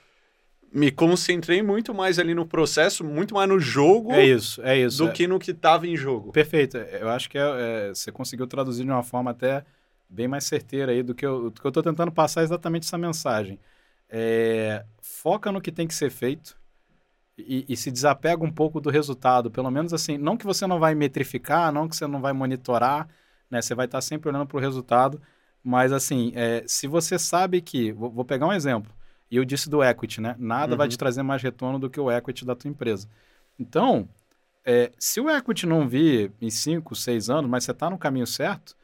Me concentrei muito mais ali no processo, muito mais no jogo É isso, é isso. do é. que no que tava em jogo. Perfeito. Eu acho que é- é, você conseguiu traduzir de uma forma até bem mais certeira aí do que eu, do que eu tô tentando passar exatamente essa mensagem. É, foca no que tem que ser feito e, e se desapega um pouco do resultado. Pelo menos assim, não que você não vai metrificar, não que você não vai monitorar, né? Você vai estar sempre olhando para o resultado, mas assim, é, se você sabe que, vou, vou pegar um exemplo, e eu disse do equity, né? Nada vai Uhum. te trazer mais retorno do que o equity da tua empresa. Então, é, se o equity não vir em 5, 6 anos, mas você está no caminho certo,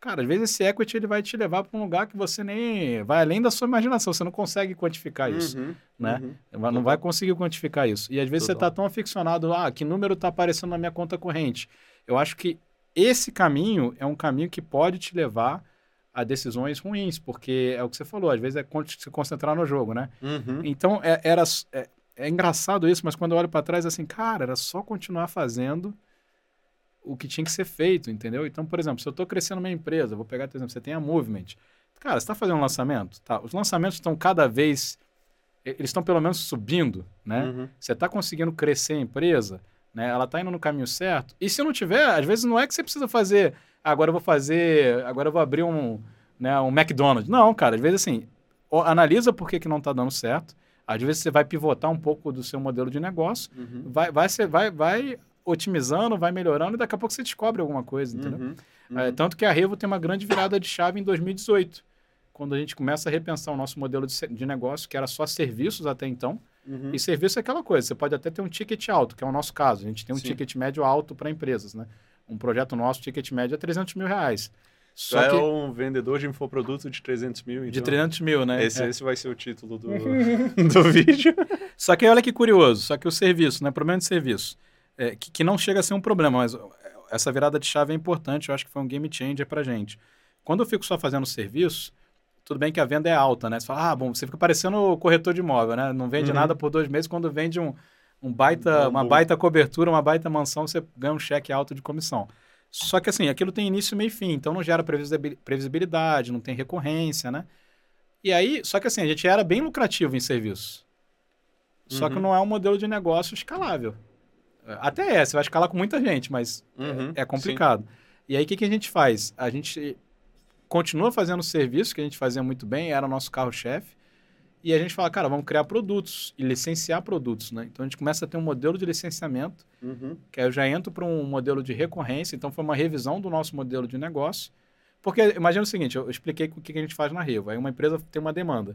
cara, às vezes esse equity ele vai te levar para um lugar que você nem vai além da sua imaginação, você não consegue quantificar isso, Uhum, né? uhum. Não vai conseguir quantificar isso. E às vezes você está tão aficionado, ah, que número está aparecendo na minha conta corrente. Eu acho que esse caminho é um caminho que pode te levar a decisões ruins, porque é o que você falou, às vezes é se concentrar no jogo, né? Uhum. Então, é, era, é, é engraçado isso, mas quando eu olho para trás, assim, cara, era só continuar fazendo o que tinha que ser feito, entendeu? Então, por exemplo, se eu estou crescendo minha empresa, vou pegar, por exemplo, você tem a Movement. Cara, você está fazendo um lançamento? Tá, os lançamentos estão cada vez, eles estão pelo menos subindo, né? Uhum. Você está conseguindo crescer a empresa, né? Ela está indo no caminho certo. E se não tiver, às vezes não é que você precisa fazer, "Ah, agora eu vou fazer, agora eu vou abrir um, né, um McDonald's. Não, cara, às vezes assim, analisa por que, que não está dando certo. Às vezes você vai pivotar um pouco do seu modelo de negócio, Uhum. vai, vai, ser, vai, vai otimizando, vai melhorando e daqui a pouco você descobre alguma coisa, entendeu? Uhum. É, Uhum. tanto que a Revo tem uma grande virada de chave em 2018, quando a gente começa a repensar o nosso modelo de, de negócio, que era só serviços até então, Uhum. e serviço é aquela coisa, você pode até ter um ticket alto, que é o nosso caso. A gente tem um Sim. ticket médio alto para empresas, né? Um projeto nosso, ticket médio é 300 mil reais. Só é que um vendedor de infoproduto de 300 mil, de então. 300 mil, né? Esse, É. esse vai ser o título do, <laughs> do vídeo. Só que olha que curioso, só que o serviço, né? Problema de serviço, é, que, que não chega a ser um problema, mas essa virada de chave é importante, eu acho que foi um game changer pra gente. Quando eu fico só fazendo serviço, tudo bem que a venda é alta, né? Você fala, ah, bom, você fica parecendo o corretor de imóvel, né? Não vende Uhum. nada por dois meses, quando vende um, um baita, uma baita cobertura, uma baita mansão, você ganha um cheque alto de comissão. Só que assim, aquilo tem início, meio e fim, então não gera previsibil- previsibilidade, não tem recorrência, né? E aí, só que assim, a gente era bem lucrativo em serviço. Só que Uhum. não é um modelo de negócio escalável. Até é, você vai escalar com muita gente, mas Uhum, é complicado. E aí, o que, que a gente faz? A gente continua fazendo o serviço que a gente fazia muito bem, era o nosso carro-chefe, e a gente fala, cara, vamos criar produtos e licenciar produtos, né? Então, a gente começa a ter um modelo de licenciamento, Uhum. que aí eu já entro para um modelo de recorrência, então foi uma revisão do nosso modelo de negócio. Porque, imagina o seguinte, eu expliquei o que que a gente faz na Revo. Aí uma empresa tem uma demanda.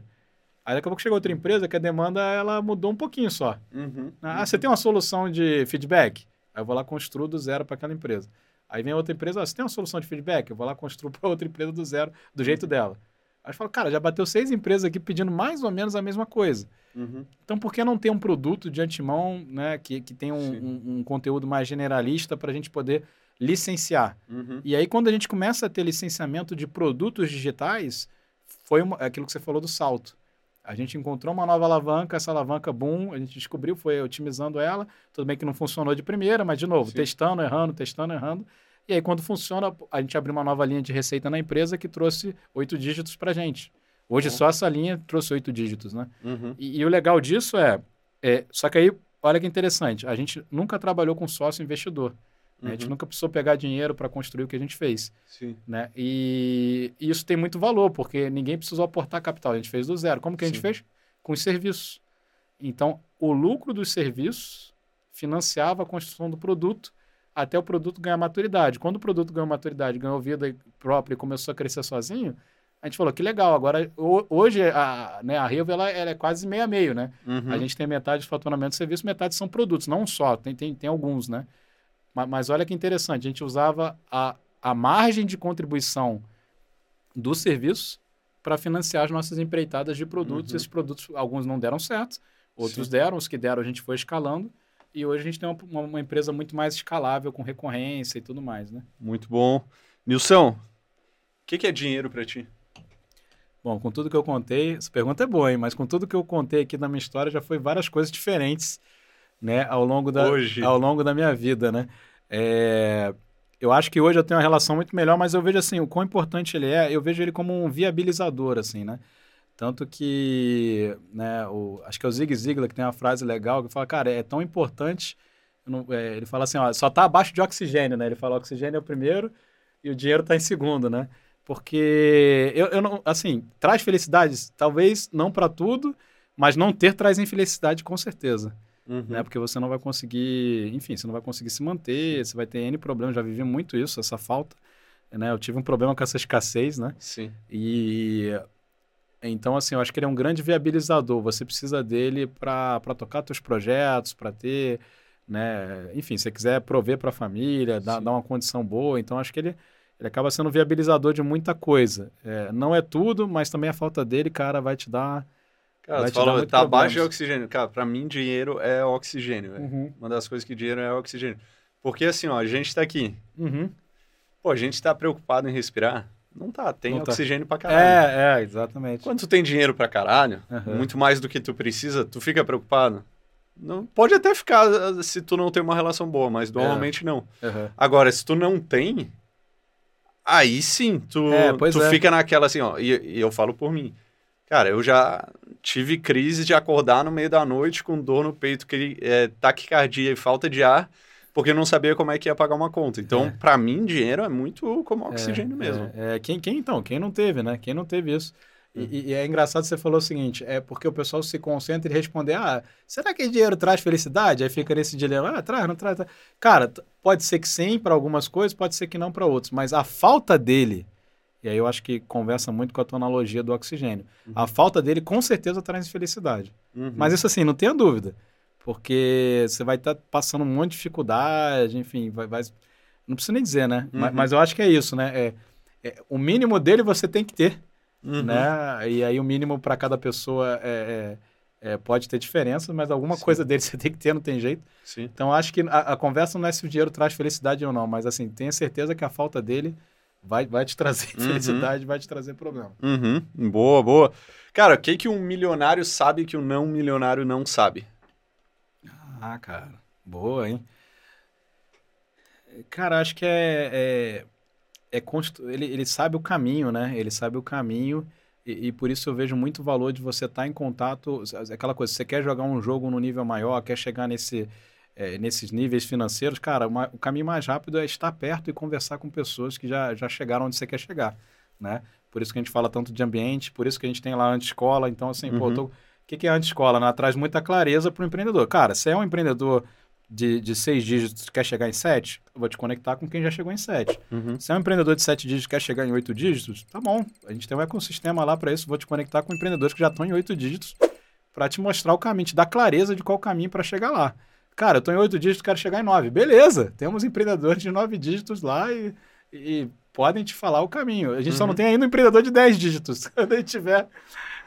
Aí daqui a pouco chega outra empresa que a demanda ela mudou um pouquinho só. Uhum. Ah, você tem uma solução de feedback? Aí eu vou lá construo do zero para aquela empresa. Aí vem outra empresa, ah, você tem uma solução de feedback? Eu vou lá <laughs> construo para outra empresa do zero, do jeito dela. Aí eu falo, cara, já bateu seis empresas aqui pedindo mais ou menos a mesma coisa. Uhum. Então, por que não ter um produto de antemão né, que, que tem um, um- um conteúdo mais generalista para a gente poder licenciar? Uhum. E aí, quando a gente começa a ter licenciamento de produtos digitais, foi uma- aquilo que você falou do salto. A gente encontrou uma nova alavanca, essa alavanca, boom, a gente descobriu, foi otimizando ela. Tudo bem que não funcionou de primeira, mas de novo, Sim. testando, errando, testando, errando. E aí, quando funciona, a gente abriu uma nova linha de receita na empresa que trouxe oito dígitos para gente. Hoje, Bom. só essa linha trouxe oito dígitos, né? Uhum. E, e o legal disso é, é. Só que aí, olha que interessante, a gente nunca trabalhou com sócio investidor. né? A gente Uhum. nunca precisou pegar dinheiro para construir o que a gente fez. Sim. Né? E, e isso tem muito valor, porque ninguém precisou aportar capital, a gente fez do zero. Como que a gente Sim. fez? Com os serviços. Então, o lucro dos serviços financiava a construção do produto até o produto ganhar maturidade. Quando o produto ganhou maturidade, ganhou vida própria e começou a crescer sozinho, a gente falou que legal. Agora, ho- hoje, a, né, a Revo ela, ela é quase meio a meio, né? Uhum. A gente tem metade de faturamento de serviço, metade são produtos, não só, tem, tem, tem alguns, né? Mas, mas olha que interessante, a gente usava a, a margem de contribuição do serviço para financiar as nossas empreitadas de produtos. Uhum. Esses produtos, alguns não deram certo, outros Sim. deram, os que deram a gente foi escalando. E hoje a gente tem uma, uma- empresa muito mais escalável, com recorrência e tudo mais, né? Muito bom. Nilson, o que, que é dinheiro pra ti? Bom, com tudo que eu contei, essa pergunta é boa, hein? Mas com tudo que eu contei aqui na minha história, já foi várias coisas diferentes, né? Ao longo da, Hoje. Ao longo da minha vida, né? É, Eu acho que hoje eu tenho uma relação muito melhor, mas eu vejo assim, o quão importante ele é, eu vejo ele como um viabilizador, assim, né? Tanto que, né, o, acho que é o Zig Ziglar que tem uma frase legal que fala, cara, é tão importante. não- é, ele fala assim, ó, só tá abaixo de oxigênio, né? Ele fala oxigênio é o primeiro e o dinheiro tá em segundo, né? Porque eu, eu não, assim, traz felicidades, talvez não para tudo, mas não ter traz infelicidade com certeza, Uhum. né? Porque você não vai conseguir, enfim, você não vai conseguir se manter, você vai ter N problemas, já vivi muito isso, essa falta, né? Eu tive um problema com essa escassez, né? Sim. E então, assim, eu acho que ele é um grande viabilizador. Você precisa dele para tocar seus projetos, para ter, né? Enfim, se você quiser prover para a família, dar, dar uma condição boa. Então, acho que ele, ele acaba sendo viabilizador de muita coisa. É, não é tudo, mas também a falta dele, cara, vai te dar. Cara, Vai você falou, tá abaixo de oxigênio. Cara, pra mim, dinheiro é oxigênio, velho. Uma das coisas que dinheiro é oxigênio. Porque assim, ó, a gente tá aqui. Uhum. Pô, a gente tá preocupado em respirar? Não tá, tem Não tá. oxigênio pra caralho. É, é, exatamente. Quando tu tem dinheiro pra caralho, Aham. muito mais do que tu precisa, tu fica preocupado? Não, pode até ficar se tu não tem uma relação boa, mas normalmente não. Uhum. Agora, se tu não tem, aí sim, tu, É, tu é. fica naquela assim, ó, e, e eu falo por mim. Cara, eu já tive crise de acordar no meio da noite com dor no peito, que, é, taquicardia e falta de ar, porque eu não sabia como é que ia pagar uma conta. Então, É. pra mim, dinheiro é muito como oxigênio É, mesmo. É, é, quem, quem então? Quem não teve, né? Quem não teve isso? E, e- e é engraçado você falou o seguinte, é porque o pessoal se concentra em responder, ah, será que dinheiro traz felicidade? Aí fica nesse dilema, ah, traz, não traz. traz. Cara, pode ser que sim para algumas coisas, pode ser que não para outras, mas a falta dele, e aí eu acho que conversa muito com a tua analogia do oxigênio, a falta dele com certeza traz infelicidade. Uhum. Mas isso assim, não tenha dúvida. Porque você vai estar passando um monte de dificuldade, enfim, vai, vai- não precisa nem dizer, né? Mas, Uhum. mas eu acho que é isso, né? É, é, o mínimo dele você tem que ter, Uhum. né? E aí o mínimo para cada pessoa é, é- é, pode ter diferença, mas alguma Sim. coisa dele <laughs> você tem que ter, não tem jeito. Sim. Então eu acho que a, a conversa não é se o dinheiro traz felicidade ou não, mas assim, tenha certeza que a falta dele vai, vai te trazer <laughs> Uhum. felicidade, vai te trazer problema. Uhum. Boa, boa. Cara, o que, que um milionário sabe que o não milionário não sabe? Ah, cara, boa, hein? Cara, acho que é, é, é constru- ele, ele sabe o caminho, né? Ele sabe o caminho e, e por isso eu vejo muito valor de você estar em contato, aquela coisa, você quer jogar um jogo no nível maior, quer chegar nesse, é, nesses níveis financeiros, cara, o ma- o caminho mais rápido é estar perto e conversar com pessoas que já, já chegaram onde você quer chegar, né? Por isso que a gente fala tanto de ambiente, por isso que a gente tem lá a anti-escola, então assim, pô, eu Uhum. tô que, que é a anti-escola? Né? Traz muita clareza para o empreendedor. Cara, se é um empreendedor de, de seis dígitos que quer chegar em sete, eu vou te conectar com quem já chegou em sete. Uhum. Se é um empreendedor de sete dígitos que quer chegar em oito dígitos, tá bom. A gente tem um ecossistema lá para isso. Vou te conectar com empreendedores que já estão em oito dígitos para te mostrar o caminho, te dar clareza de qual caminho para chegar lá. Cara, eu estou em oito dígitos, quero chegar em nove. Beleza, temos empreendedores de nove dígitos lá e, e podem te falar o caminho. A gente só Uhum. não tem ainda um empreendedor de dez dígitos. <laughs> Quando gente tiver.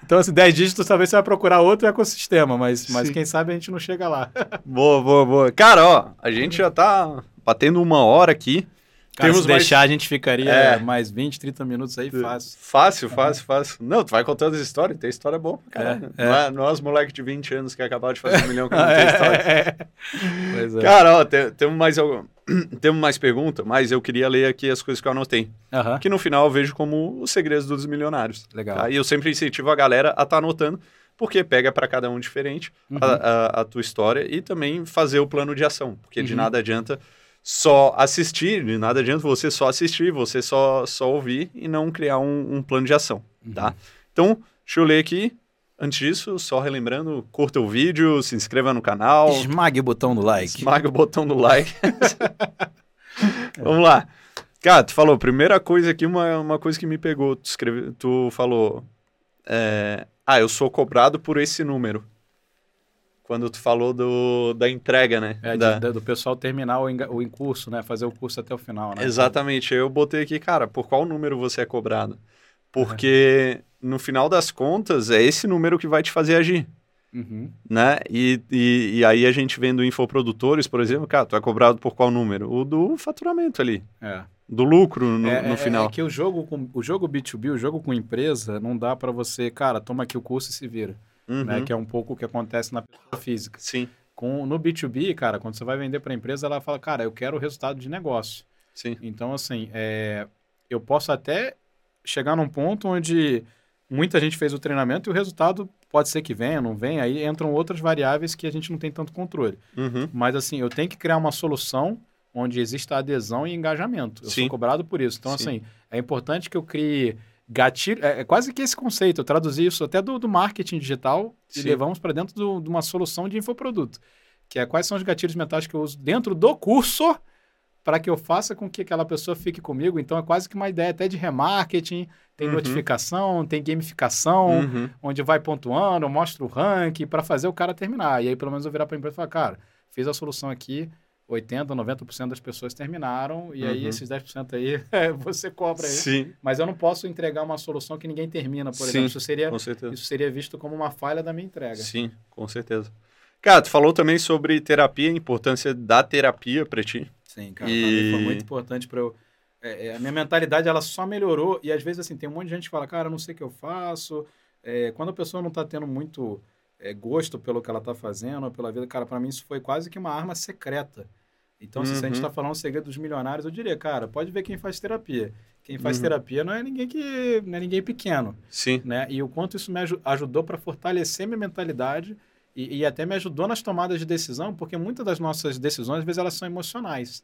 Então, assim, 10 dígitos, talvez você vai procurar outro ecossistema, mas, mas Sim. quem sabe a gente não chega lá. <laughs> Boa, boa, boa. Cara, ó, a gente já tá batendo uma hora aqui. Cara, Temos se mais- deixar, a gente ficaria É. mais 20, 30 minutos aí fácil. Fácil, fácil, fácil. Não, tu vai contando as histórias, tem história boa pra caralho. É, é. Não é- Nós, moleque de 20 anos que acabaram de fazer um milhão que não tem história. É. Pois é. Cara, ó, tem- temos mais algum... <clears throat> temos mais pergunta, mas eu queria ler aqui as coisas que eu anotei. Que no final eu vejo como os segredos dos milionários. Legal. Tá? E eu sempre incentivo a galera a estar anotando, porque pega para cada um diferente Uhum. a, a- a tua história e também fazer o plano de ação. Porque de Uhum. nada adianta só assistir, de nada adianta você só assistir, você só, só ouvir e não criar um, um plano de ação, Uhum. tá? Então, deixa eu ler aqui. Antes disso, só relembrando, curta o vídeo, se inscreva no canal, Esmague o botão do like. esmaga o botão do like. <laughs> Vamos lá. Cara, tu falou, primeira coisa aqui, uma, uma coisa que me pegou. Tu, escreve, tu falou, é, ah, eu sou cobrado por esse número. Quando tu falou do, da entrega, né? É, Da- do pessoal terminar o, o curso, né? Fazer o curso até o final, né? Exatamente. Eu botei aqui, cara, por qual número você é cobrado? Porque no final das contas é esse número que vai te fazer agir, Uhum. né? E, e, e aí a gente vendo infoprodutores, por exemplo, cara, tu é cobrado por qual número? O do faturamento ali, É. do lucro no, é, no é- final. É que o jogo, com, o jogo B2B, o jogo com empresa, não dá pra você, cara, toma aqui o curso e se vira. Uhum. Né? Que é um pouco o que acontece na pessoa física. Sim, Com, no B2B, cara, quando você vai vender para a empresa, ela fala, cara, eu quero o resultado de negócio. sim. Então, assim, é, eu posso até chegar num ponto onde muita gente fez o treinamento e o resultado pode ser que venha, não venha, aí entram outras variáveis que a gente não tem tanto controle. Uhum. Mas assim, eu tenho que criar uma solução onde exista adesão e engajamento. Eu Sim. sou cobrado por isso. Então, Sim. assim, é importante que eu crie gatilho. É, é quase que esse conceito. Eu traduzi isso até do, do marketing digital e Sim. levamos para dentro do- de uma solução de infoproduto. Que é quais são os gatilhos mentais que eu uso dentro do curso para que eu faça com que aquela pessoa fique comigo. Então, é quase que uma ideia até de remarketing. Tem Uhum. notificação, tem gamificação Uhum. onde vai pontuando, mostra o ranking para fazer o cara terminar. E aí, pelo menos, eu virar para a empresa e falar, cara, fiz a solução aqui, 80%, 90% das pessoas terminaram, e aí Uhum. esses 10% aí, <laughs> você cobra aí. Sim, Mas eu não posso entregar uma solução que ninguém termina, por Sim, exemplo. Isso seria, isso seria visto como uma falha da minha entrega. Sim, com certeza. Cara, tu falou também sobre terapia, a importância da terapia pra ti. Sim, cara, E- foi muito importante para eu. é, é, a minha mentalidade ela só melhorou e às vezes assim tem um monte de gente que fala, cara, eu não sei o que eu faço. É, quando a pessoa não está tendo muito é, gosto pelo que ela está fazendo, pela vida, cara, para mim isso foi quase que uma arma secreta. Então, assim, se a gente Uhum. está falando o segredo dos milionários, eu diria, cara, pode ver quem faz terapia. Quem faz Uhum. terapia não é ninguém que não é ninguém pequeno Sim, né? E o quanto isso me aju- ajudou para fortalecer minha mentalidade e, e até me ajudou nas tomadas de decisão, porque muitas das nossas decisões, às vezes, elas são emocionais.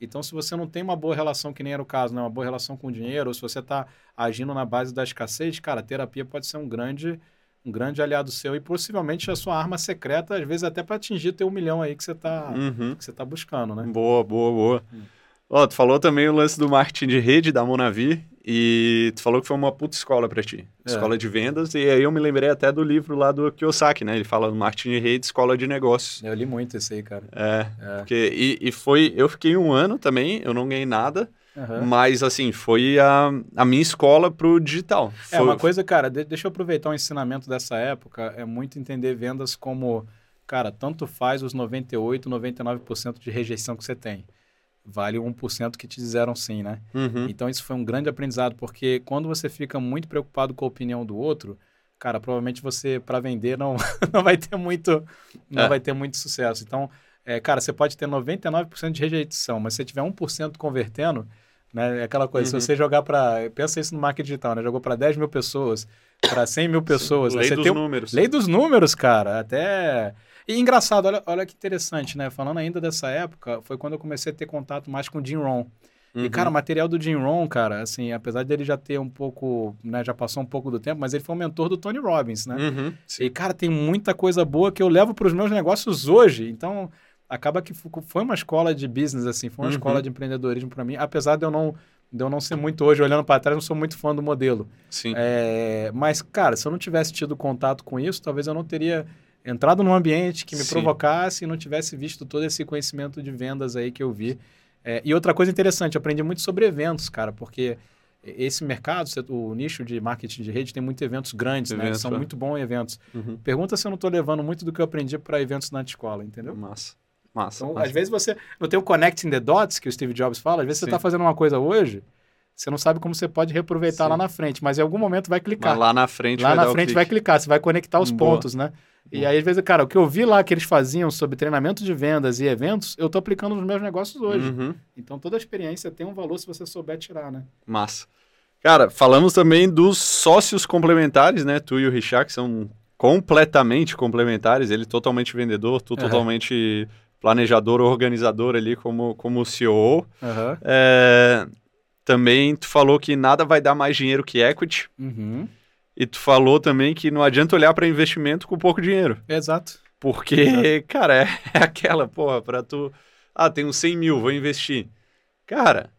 Então, se você não tem uma boa relação, que nem era o caso, né? uma boa relação com o dinheiro, ou se você está agindo na base da escassez, cara, a terapia pode ser um grande, um grande aliado seu e possivelmente a sua arma secreta, às vezes até para atingir teu um milhão aí que você está Uhum. que você tá buscando, né? Boa, boa, boa. Hum. Ó, tu falou também o lance do marketing de rede da Monavi e tu falou que foi uma puta escola pra ti. É. Escola de vendas. E aí eu me lembrei até do livro lá do Kiyosaki, né? Ele fala do marketing de rede, escola de negócios. Eu li muito esse aí, cara. É, É. porque, e, e foi, eu fiquei um ano também, eu não ganhei nada, Aham. mas assim, foi a, a minha escola pro digital. É, Foi- uma coisa, cara, de- deixa eu aproveitar um ensinamento dessa época, é muito entender vendas como, cara, tanto faz os 98, 99% de rejeição que você tem. Vale o 1% que te disseram sim, né? Uhum. Então isso foi um grande aprendizado, porque quando você fica muito preocupado com a opinião do outro, cara, provavelmente você, para vender, não, <laughs> não vai ter muito não É. vai ter muito sucesso. Então, é, cara, você pode ter 99% de rejeição, mas se você tiver 1% convertendo, né, é aquela coisa, Uhum. se você jogar para, pensa isso no marketing digital, né, jogou para 10 mil pessoas, para 100 mil pessoas, né, Lei você dos tem números. Lei dos números, cara, até... E engraçado, olha, olha que interessante, né? Falando ainda dessa época, foi quando eu comecei a ter contato mais com o Jim Rohn. E, Uhum. cara, o material do Jim Rohn, cara, assim, apesar dele já ter um pouco, né, já passou um pouco do tempo, mas ele foi um mentor do Tony Robbins, né? Uhum. Sim. E, cara, tem muita coisa boa que eu levo para os meus negócios hoje. Então, acaba que foi uma escola de business, assim, foi uma Uhum. escola de empreendedorismo para mim, apesar de eu não de eu não ser muito hoje, olhando para trás, não sou muito fã do modelo. Sim. É, mas, cara, se eu não tivesse tido contato com isso, talvez eu não teria entrado num ambiente que me Sim. provocasse e não tivesse visto todo esse conhecimento de vendas aí que eu vi. É, e outra coisa interessante, eu aprendi muito sobre eventos, cara, porque esse mercado, o nicho de marketing de rede, tem muitos eventos grandes, né? Eventos, São é. muito bons eventos. Uhum. Pergunta se eu não estou levando muito do que eu aprendi para eventos na escola, entendeu? Massa. Massa. Então, massa. às vezes você não tem o connecting the dots que o Steve Jobs fala, às vezes você Sim. está fazendo uma coisa hoje, você não sabe como você pode reaproveitar Sim. lá na frente, mas em algum momento vai clicar. Mas lá na frente Lá vai na frente vai clicar, você vai conectar os Boa. pontos, né? E Boa. aí, às vezes, cara, o que eu vi lá que eles faziam sobre treinamento de vendas e eventos, eu tô aplicando nos meus negócios hoje. Uhum. Então, toda a experiência tem um valor se você souber tirar, né? Massa. Cara, falamos também dos sócios complementares, né? Tu e o Richard, que são completamente complementares. Ele totalmente vendedor, tu Aham. totalmente planejador, organizador ali como, como CEO. Aham. É, Também tu falou que nada vai dar mais dinheiro que equity. Uhum. E tu falou também que não adianta olhar para investimento com pouco dinheiro. Exato. Porque, cara, é, <laughs> é aquela, porra, pra tu. Ah, tenho 100 mil, vou investir. Cara,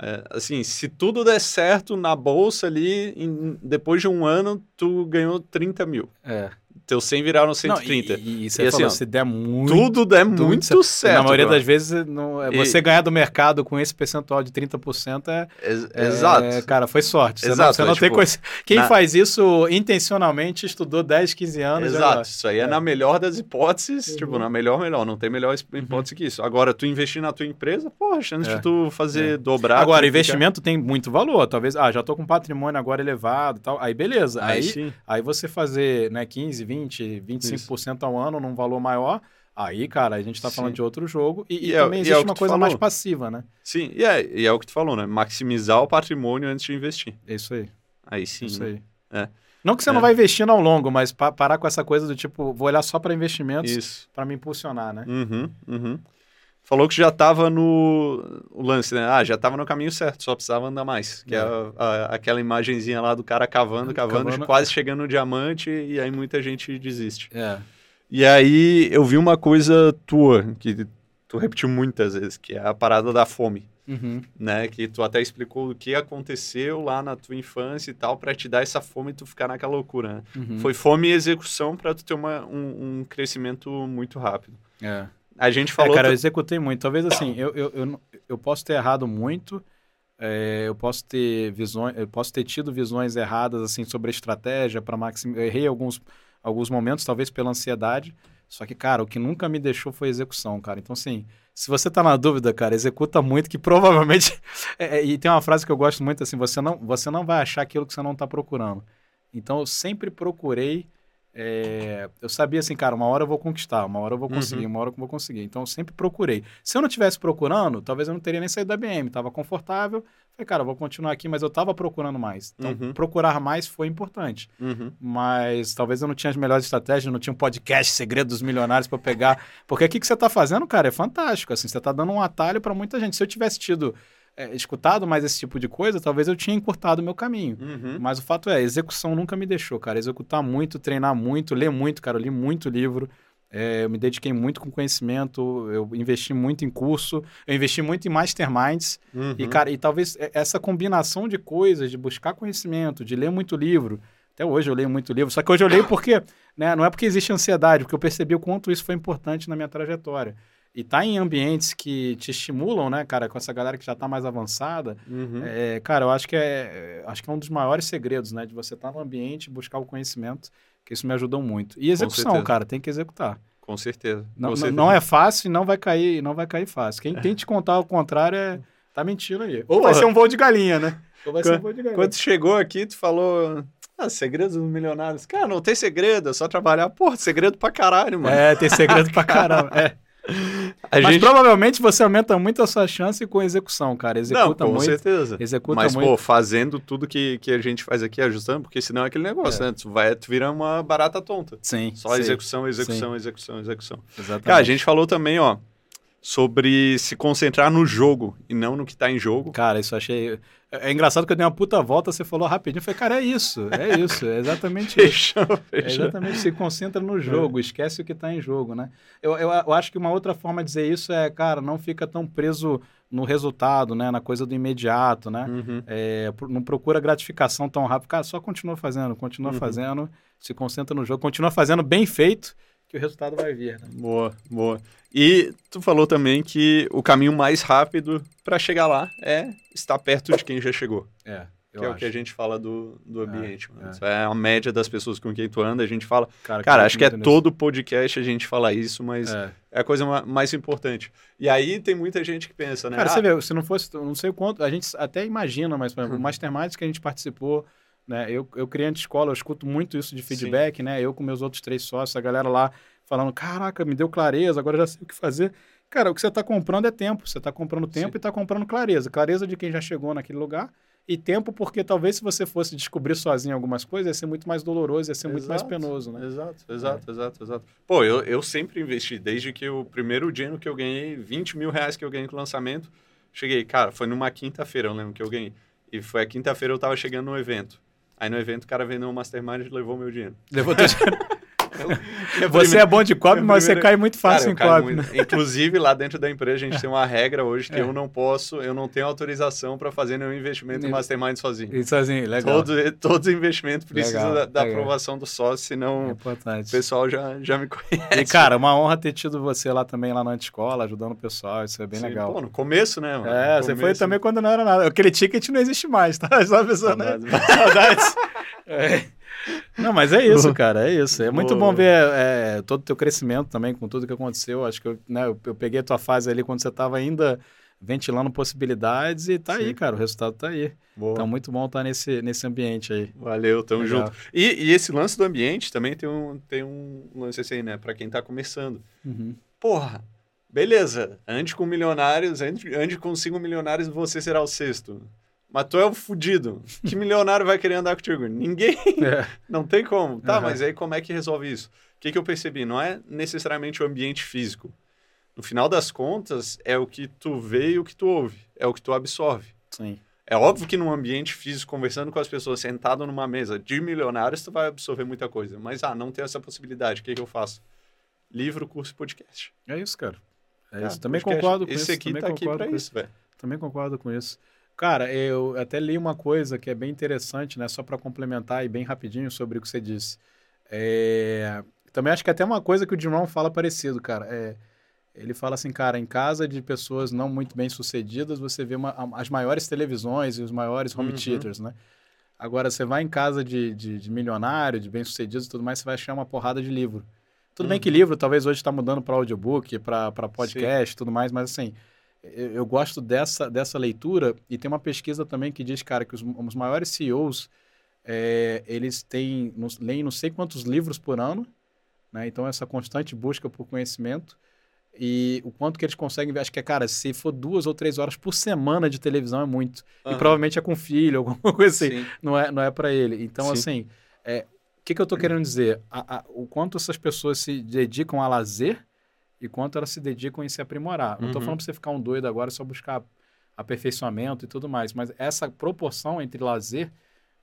é, assim, se tudo der certo na bolsa ali, em- depois de um ano, tu ganhou 30 mil. É. Teus 100 viraram Não, 130. e, e, e você E assim, falou, ó, se der muito. tudo der tudo muito certo. certo. na maioria brother. das vezes, não, é, E- você ganhar do mercado com esse percentual de 30% é, Ex- é, Exato. cara, foi sorte. Você não, Exato, você não é, tem tipo, coisa. Quem na- faz isso intencionalmente estudou 10, 15 anos. e Exato, isso aí é, É. na melhor das hipóteses, Uhum. tipo, na melhor, melhor, não tem melhor es- hipótese que isso. Agora, tu investir na tua empresa, porra, a chance É. de tu fazer É. dobrar... Agora, investimento tem muito valor. Talvez, ah, já tô com patrimônio agora elevado e tal. Aí, beleza. Aí, Aí, aí você fazer né, 15, 20, 25% ao ano num valor maior, aí, cara, a gente tá falando Sim. de outro jogo. E, e E é- também e é existe o que uma coisa falou. mais passiva, né? Sim, e é, e é o que tu falou, né? Maximizar o patrimônio antes de investir. É isso aí. Aí sim. Isso né? aí. É. Não que você É. não vai investindo ao longo, mas pa- parar com essa coisa do tipo, vou olhar só para investimentos para me impulsionar, né? Uhum, uhum. Falou que já tava no o lance, né? Ah, já tava no caminho certo, só precisava andar mais. Que é, É. a- a- aquela imagenzinha lá do cara cavando, cavando, quase chegando no diamante, e aí muita gente desiste. É. E aí eu vi uma coisa tua, que tu repetiu muitas vezes, que é a parada da fome. Uhum. né? Que tu até explicou o que aconteceu lá na tua infância e tal, pra te dar essa fome e tu ficar naquela loucura, né? Uhum. Foi fome e execução pra tu ter uma, um, um crescimento muito rápido. É. A gente É, falou. cara, eu executei muito. Talvez assim, eu, eu, eu, eu posso ter errado muito, é, eu posso ter visões, eu posso ter tido visões erradas assim sobre a estratégia para maximizar. Eu errei alguns, alguns momentos, talvez pela ansiedade. Só que, cara, o que nunca me deixou foi execução, cara. Então, assim, se você tá na dúvida, cara, executa muito, que <laughs> provavelmente. é, é, e tem uma frase que eu gosto muito assim: você não, você não vai achar aquilo que você não tá procurando. Então, eu sempre procurei. É, eu sabia assim, cara, uma hora eu vou conquistar, uma hora eu vou Uhum. conseguir, uma hora eu vou conseguir. Então, eu sempre procurei. Se eu não tivesse procurando, talvez eu não teria nem saído da BM. Tava confortável. Falei, cara, eu vou continuar aqui, mas eu tava procurando mais. Então, Uhum. procurar mais foi importante. Uhum. Mas talvez eu não tinha as melhores estratégias, não tinha um podcast Segredo dos Milionários para pegar. Porque o que, você tá fazendo, cara, é fantástico. Assim, você tá dando um atalho para muita gente. Se eu tivesse tido, é, escutado mais esse tipo de coisa, talvez eu tinha encurtado o meu caminho. Uhum. Mas o fato é, execução nunca me deixou, cara. Executar muito, treinar muito, ler muito, cara. Eu li muito livro. é, eu me dediquei muito com conhecimento, eu investi muito em curso, eu investi muito em masterminds. Uhum. E, cara, e talvez é- essa combinação de coisas, de buscar conhecimento, de ler muito livro. Até hoje eu leio muito livro, só que hoje eu leio porque, né, não é porque existe ansiedade, porque eu percebi o quanto isso foi importante na minha trajetória. E tá em ambientes que te estimulam, né, cara, com essa galera que já tá mais avançada, Uhum. é, cara, eu acho que é, acho que é um dos maiores segredos, né, de você estar no ambiente, buscar o conhecimento, que isso me ajudou muito. E execução, cara, tem que executar. Com certeza. Não, com não- certeza. não é fácil e não vai cair, não vai cair fácil. Quem, quem te contar o contrário é tá mentindo aí. Ou vai ser um voo de galinha, né? Ou vai ser um voo de galinha. Quando tu chegou aqui, tu falou. Ah, segredos dos milionários. Cara, não tem segredo, é só trabalhar. Porra, segredo pra caralho, mano. É, tem segredo pra caramba. É. <laughs> <laughs> A Mas gente... provavelmente você aumenta muito a sua chance com execução, cara. Não, Executa com muito. certeza. Executa Mas, muito. pô, fazendo tudo que, que a gente faz aqui, ajustando, porque senão é aquele negócio, É. né? Tu, vai, tu vira uma barata tonta. Sim. Só sim, execução, execução, execução, execução. Exatamente. Cara, a gente falou também, ó, sobre se concentrar no jogo e não no que tá em jogo. Cara, isso eu achei. É é engraçado que eu dei uma puta volta, você falou rapidinho. Eu falei, cara, é isso. É isso. É exatamente <laughs> isso. Fechou, É fechou. exatamente, se concentra no jogo, esquece o que está em jogo, né? Eu, eu, eu acho que uma outra forma de dizer isso é, cara, não fica tão preso no resultado, né? Na coisa do imediato, né? Uhum. É, não procura gratificação tão rápido. Cara, só continua fazendo, continua Uhum. fazendo, se concentra no jogo, continua fazendo bem feito, que o resultado vai vir, né? Boa, boa. E tu falou também que o caminho mais rápido pra chegar lá é estar perto de quem já chegou. É, eu que é o acho. que a gente fala do, do ambiente. mano. é. Isso é a média das pessoas com quem tu anda. A gente fala. Cara, Cara, acho que é nisso. todo podcast a gente fala isso, mas é, É. a coisa ma- mais importante. E aí tem muita gente que pensa, né? Cara, ah, você vê, se não fosse, não sei o quanto, a gente até imagina, mas por Uhum. exemplo, o Masterminds que a gente participou, né? Eu, eu criei escola, eu escuto muito isso de feedback, né? Eu com meus outros três sócios, a galera lá falando, caraca, me deu clareza, agora já sei o que fazer. Cara, o que você está comprando é tempo. Você está comprando tempo Sim. e está comprando clareza. Clareza de quem já chegou naquele lugar. E tempo porque talvez se você fosse descobrir sozinho algumas coisas, ia ser muito mais doloroso, ia ser muito mais Exato, penoso, né? Exato, exato, exato, exato. Pô, eu, eu sempre investi, desde que o primeiro dinheiro que eu ganhei, 20 mil reais que eu ganhei com o lançamento, cheguei, cara, foi numa quinta-feira, eu lembro que eu ganhei. E foi a quinta-feira eu tava chegando no evento. Aí no evento o cara vendeu um mastermind e levou meu dinheiro. Levou teu... <laughs> Você é bom de cobre, mas você cai muito fácil Cara, em cobre, né? Inclusive, lá dentro da empresa, a gente tem uma regra hoje que É. eu não posso, eu não tenho autorização para fazer nenhum investimento em mastermind sozinho. Isso assim, legal. Todo, todo investimento precisa Legal, da, da legal. aprovação do sócio, É senão o importante. pessoal já, já me conhece. E, cara, uma honra ter tido você lá também, lá na escola, ajudando o pessoal. Isso é bem Sim, legal. Pô, no começo, né, mano? é, No você foi começo- também quando não era nada. Aquele ticket não existe mais, tá? <laughs> Só avisando, né? <laughs> Saudades. Saudades. <laughs> É. Não, mas é isso, <laughs> cara, é isso. É muito Boa. bom ver é, todo o teu crescimento também, com tudo que aconteceu. Acho que eu, né, eu, eu peguei a tua fase ali quando você estava ainda ventilando possibilidades e tá aí, Sim. cara, o resultado tá aí. Boa. Então, muito bom estar nesse, nesse ambiente aí. Valeu, tamo Legal. junto. E, e esse lance do ambiente também tem um, tem um lance assim, né? Pra quem tá começando. Uhum. Porra, beleza. Ande com milionários, ande, ande com cinco milionários, você será o sexto. Mas tu é um fudido. Que milionário vai querer andar contigo? Ninguém. É. <laughs> Não tem como. Tá, Aham. mas aí como é que resolve isso? O que, que eu percebi? Não é necessariamente o ambiente físico. No final das contas, é o que tu vê e o que tu ouve. É o que tu absorve. Sim. É óbvio que num ambiente físico, conversando com as pessoas, sentado numa mesa de milionários, tu vai absorver muita coisa. Mas, ah, não tem essa possibilidade. O que, que eu faço? Livro, curso e podcast. É isso, cara. É Ah, isso. Também podcast. concordo com Esse isso. aqui também tá aqui pra isso, velho. Também concordo com isso. Cara, eu até li uma coisa que é bem interessante, né? Só para complementar e bem rapidinho sobre o que você disse. É, Também acho que até uma coisa que o Jim Rohn fala parecido, cara. É... Ele fala assim, cara, em casa de pessoas não muito bem sucedidas, você vê uma- as maiores televisões e os maiores home Uhum. theaters, né? Agora, você vai em casa de, de, de milionário, de bem-sucedidos e tudo mais, você vai achar uma porrada de livro. Tudo bem Uhum. que livro talvez hoje está mudando para audiobook, para podcast e tudo mais, mas assim, eu, eu gosto dessa, dessa leitura e tem uma pesquisa também que diz, cara, que os, os maiores CEOs, é, eles têm, nos, leem não sei quantos livros por ano, né? Então, essa constante busca por conhecimento e o quanto que eles conseguem ver, acho que é, cara, se for duas ou três horas por semana de televisão é muito. E Aham. provavelmente é com filho, <laughs> alguma coisa assim Sim. não é, não é para ele. Então, Sim. assim, é, o que, que eu estou querendo dizer? A- a- o quanto essas pessoas se dedicam a lazer e quanto elas se dedicam em se aprimorar. Não estou Uhum. falando para você ficar um doido agora só buscar aperfeiçoamento e tudo mais, mas essa proporção entre lazer,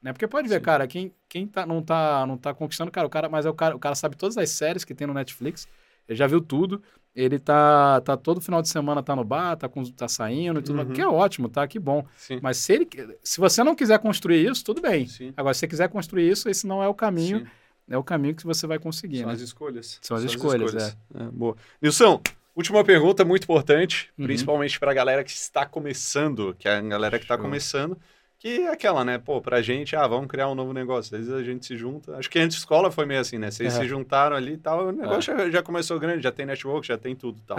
né? Porque pode ver, Sim. cara, quem, quem tá, não, tá, não tá conquistando, cara, o cara, mas é o cara, o cara sabe todas as séries que tem no Netflix, ele já viu tudo, ele tá, tá todo final de semana tá no bar, tá, com, tá saindo e tudo mais, Uhum. que é ótimo, tá? Que bom. Sim. Mas se ele, se você não quiser construir isso, tudo bem. Sim. Agora, se você quiser construir isso, esse não é o caminho, Sim. É o caminho que você vai conseguir, São né? as escolhas. São as escolhas, É, boa. Nilson, última pergunta muito importante, Uhum. principalmente para a galera que está começando, que é a galera que está começando, que é aquela, né? Pô, pra gente, ah, vamos criar um novo negócio. Às vezes a gente se junta. Acho que antes escola foi meio assim, né? Vocês É. se juntaram ali e tal, o negócio já, já começou grande, já tem network, já tem tudo e tal.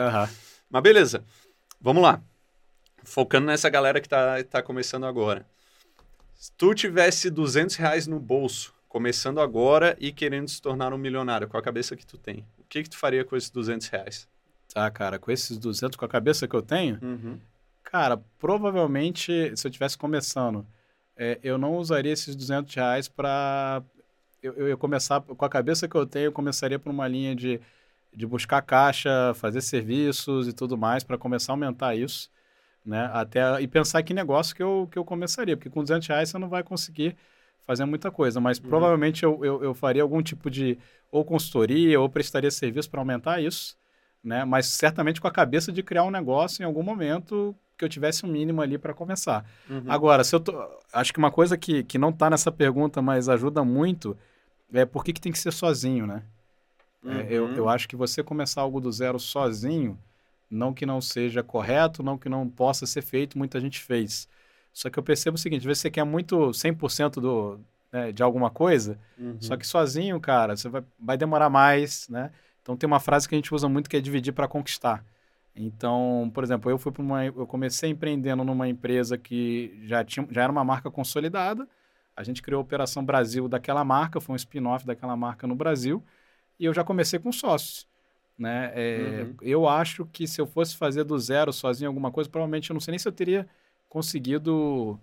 Mas beleza, vamos lá. Focando nessa galera que tá, tá começando agora. Se tu tivesse 200 reais no bolso, começando agora e querendo se tornar um milionário, com a cabeça que tu tem, o que que tu faria com esses 200 reais? Tá, cara, com esses 200 com a cabeça que eu tenho, cara, provavelmente, se eu estivesse começando, é, eu não usaria esses 200 reais para... Eu, eu ia começar, com a cabeça que eu tenho, eu começaria por uma linha de, de buscar caixa, fazer serviços e tudo mais, para começar a aumentar isso, né? Até, e pensar que negócio que eu, que eu começaria, porque com 200 reais você não vai conseguir fazer muita coisa, mas Uhum. provavelmente eu, eu, eu faria algum tipo de ou consultoria ou prestaria serviço para aumentar isso, né? Mas certamente com a cabeça de criar um negócio em algum momento que eu tivesse um mínimo ali para começar. Uhum. Agora, se eu tô, acho que uma coisa que, que não está nessa pergunta, mas ajuda muito, é por que, que tem que ser sozinho, né? É, eu, Uhum. eu acho que você começar algo do zero sozinho, não que não seja correto, não que não possa ser feito, muita gente fez. Só que eu percebo o seguinte, às vezes você quer muito 100% do, né, de alguma coisa, Uhum. só que sozinho, cara, você vai, vai demorar mais, né? Então tem uma frase que a gente usa muito que é dividir para conquistar. Então, por exemplo, eu fui para uma, eu comecei empreendendo numa empresa que já tinha, já era uma marca consolidada. A gente criou a Operação Brasil daquela marca, foi um spin-off daquela marca no Brasil, e eu já comecei com sócios, né? É, Uhum. Eu acho que se eu fosse fazer do zero sozinho alguma coisa, provavelmente eu não sei nem se eu teria conseguido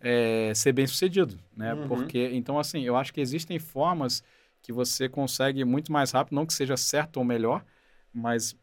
é, ser bem sucedido, né? Uhum. Porque, então, assim, eu acho que existem formas que você consegue muito mais rápido, não que seja certo ou melhor, mas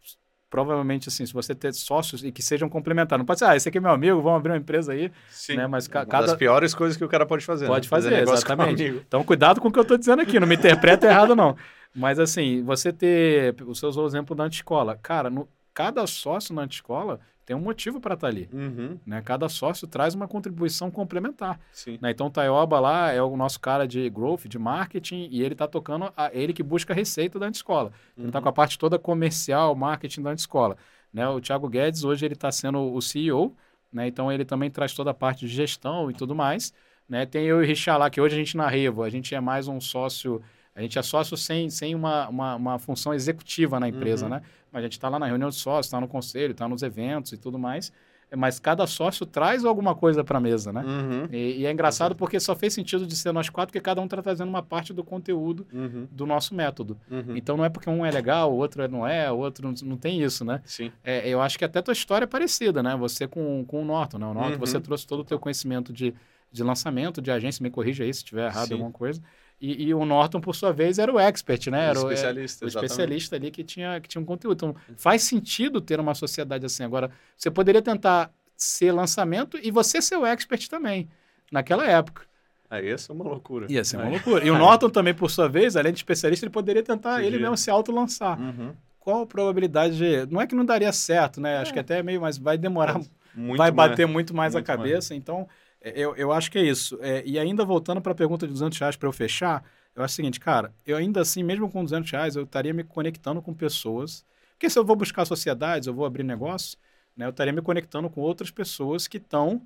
provavelmente, assim, se você ter sócios e que sejam complementares, não pode ser, ah, esse aqui é meu amigo, vamos abrir uma empresa aí, Sim. né? Mas ca- Uma cada- das piores coisas que o cara pode fazer. Pode né? fazer, um exatamente. Então, cuidado com o que eu estou dizendo aqui, não me interpreta <laughs> errado, não. Mas, assim, você ter. Você usou o exemplo da antiescola. Cara, no, cada sócio na antiescola tem um motivo para estar ali. Uhum. Né? Cada sócio traz uma contribuição complementar. Né? Então, o Taioba lá é o nosso cara de growth, de marketing, e ele está tocando, a, ele que busca a receita da antiescola. Ele está Uhum. com a parte toda comercial, marketing da antiescola. Né? O Thiago Guedes, hoje, ele está sendo o CEO, né? então ele também traz toda a parte de gestão e tudo mais. Né? Tem eu e o Richard lá, que hoje a gente na Revo, a gente é mais um sócio, a gente é sócio sem, sem uma, uma, uma função executiva na empresa, Uhum. né? Mas a gente está lá na reunião de sócios, está no conselho, está nos eventos e tudo mais. mas cada sócio traz alguma coisa para a mesa, né? Uhum. E, e é engraçado porque só fez sentido de ser nós quatro, porque cada um está trazendo uma parte do conteúdo Uhum. do nosso método. Uhum. Então não é porque um é legal, o outro não é, o outro não, não tem isso, né? Sim. É, eu acho que até tua história é parecida, né? Você com, com o Norton, né? O Norton, Uhum. você trouxe todo o teu conhecimento de, de lançamento, de agência, me corrija aí se estiver errado Sim. alguma coisa. E, e o Norton, por sua vez, era o expert, né? Era o, é, especialista, o exatamente. especialista ali que tinha, que tinha um conteúdo. Então, faz sentido ter uma sociedade assim. Agora, você poderia tentar ser lançamento e você ser o expert também, naquela época. Aí essa é uma loucura. Ia ser uma loucura. E o <laughs> Norton também, por sua vez, além de especialista, ele poderia tentar ele Entendi. mesmo se auto-lançar. Uhum. Qual a probabilidade de... Não é que não daria certo, né? Acho que até é meio... Mas vai demorar Muito vai mais. bater muito mais Muito a cabeça. Então, é, eu, eu acho que é isso. É, e ainda voltando para a pergunta de 200 reais para eu fechar, eu acho o seguinte, cara, eu ainda assim, mesmo com 200 reais, eu estaria me conectando com pessoas. Porque se eu vou buscar sociedades, eu vou abrir negócios, né, eu estaria me conectando com outras pessoas que estão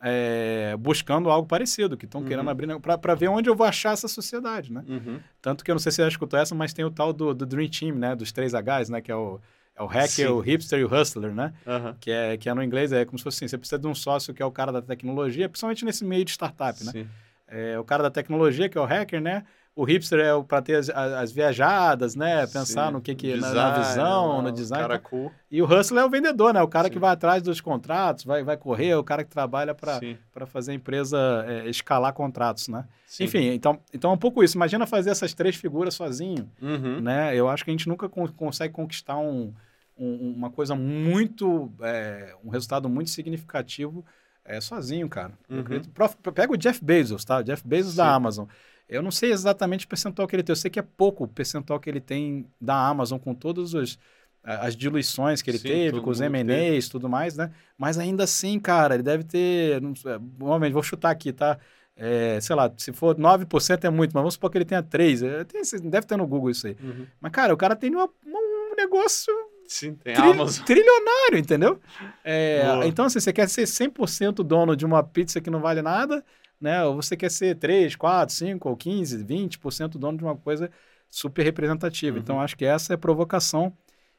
é, buscando algo parecido, que estão Uhum. querendo abrir para ver onde eu vou achar essa sociedade, né? Uhum. Tanto que eu não sei se você já escutou essa, mas tem o tal do, do Dream Team, né? Dos três Hs, né? Que é o, é o hacker, Sim. o hipster e o hustler, né? Aham. que é, que é no inglês, é como se fosse assim, você precisa de um sócio que é o cara da tecnologia, principalmente nesse meio de startup, né? É, o cara da tecnologia, que é o hacker, né? O hipster é para ter as, as- as viajadas, né? Pensar Sim. no que, que na, Design, na visão, né? no O design. Cara cool. E o hustler é o vendedor, né? O cara Sim. que vai atrás dos contratos, vai, vai correr, é o cara que trabalha para fazer a empresa é, escalar contratos, né? Sim. Enfim, então, então é um pouco isso. Imagina fazer essas três figuras sozinho, Uhum. né? Eu acho que a gente nunca con- consegue conquistar um, um- uma coisa muito, é, um resultado muito significativo é, sozinho, cara. Eu Uhum. acredito- Prof- Pega o Jeff Bezos, tá? O Jeff Bezos da Sim. Amazon. Eu não sei exatamente o percentual que ele tem. Eu sei que é pouco o percentual que ele tem da Amazon com todas os- a- as diluições que ele Sim, teve, com os M&As e tudo mais, né? Mas ainda assim, cara, ele deve ter... Não, normalmente, vou chutar aqui, tá? É, sei lá, se for 9% é muito, mas vamos supor que ele tenha 3%. É, tem deve ter no Google isso aí. Uhum. Mas, cara, o cara tem uma- um negócio Sim, tem tri- Amazon. <laughs> trilionário, entendeu? É, então, assim, você quer ser 100% dono de uma pizza que não vale nada, né? Ou você quer ser 3, 4, 5 ou 15, 20% dono de uma coisa super representativa. Uhum. Então, acho que essa é a provocação.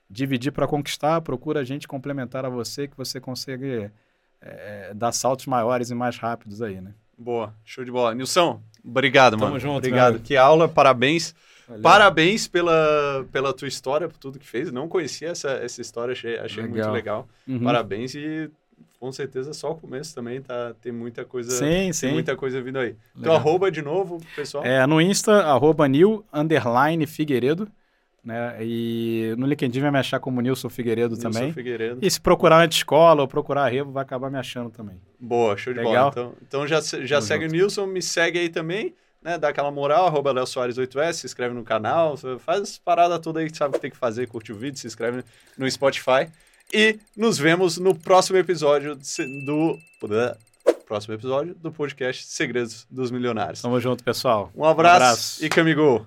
Dividir para conquistar, procura a gente complementar a você, que você consegue é, dar saltos maiores e mais rápidos aí, né? Boa, show de bola. Nilson, obrigado, Tamo mano. junto, obrigado. velho. Que aula, parabéns. Valeu. Parabéns pela, pela tua história, por tudo que fez. Não conhecia essa, essa história, achei, achei muito Legal. legal. Uhum. Parabéns e com certeza só o começo também, tá? Tem muita coisa, Sim, tem sim. muita coisa vindo aí. Então Legal. arroba de novo, pessoal. É, no Insta, arroba Nil, underline Figueiredo, né? E no LinkedIn vai me achar como Nilson Figueiredo Nilson também. Figueiredo. E se procurar anti-escola ou procurar Revo, vai acabar me achando também. Boa, show de Legal. bola. Então, então já, já segue junto. o Nilson, me segue aí também, né? Dá aquela moral, arroba Léo Soares 8S, se inscreve no canal, faz as paradas todas aí que sabe que tem que fazer, curte o vídeo, se inscreve no Spotify. E nos vemos no próximo episódio do. Próximo episódio do podcast Segredos dos Milionários. Tamo junto, pessoal. Um abraço, abraço. e Camigol!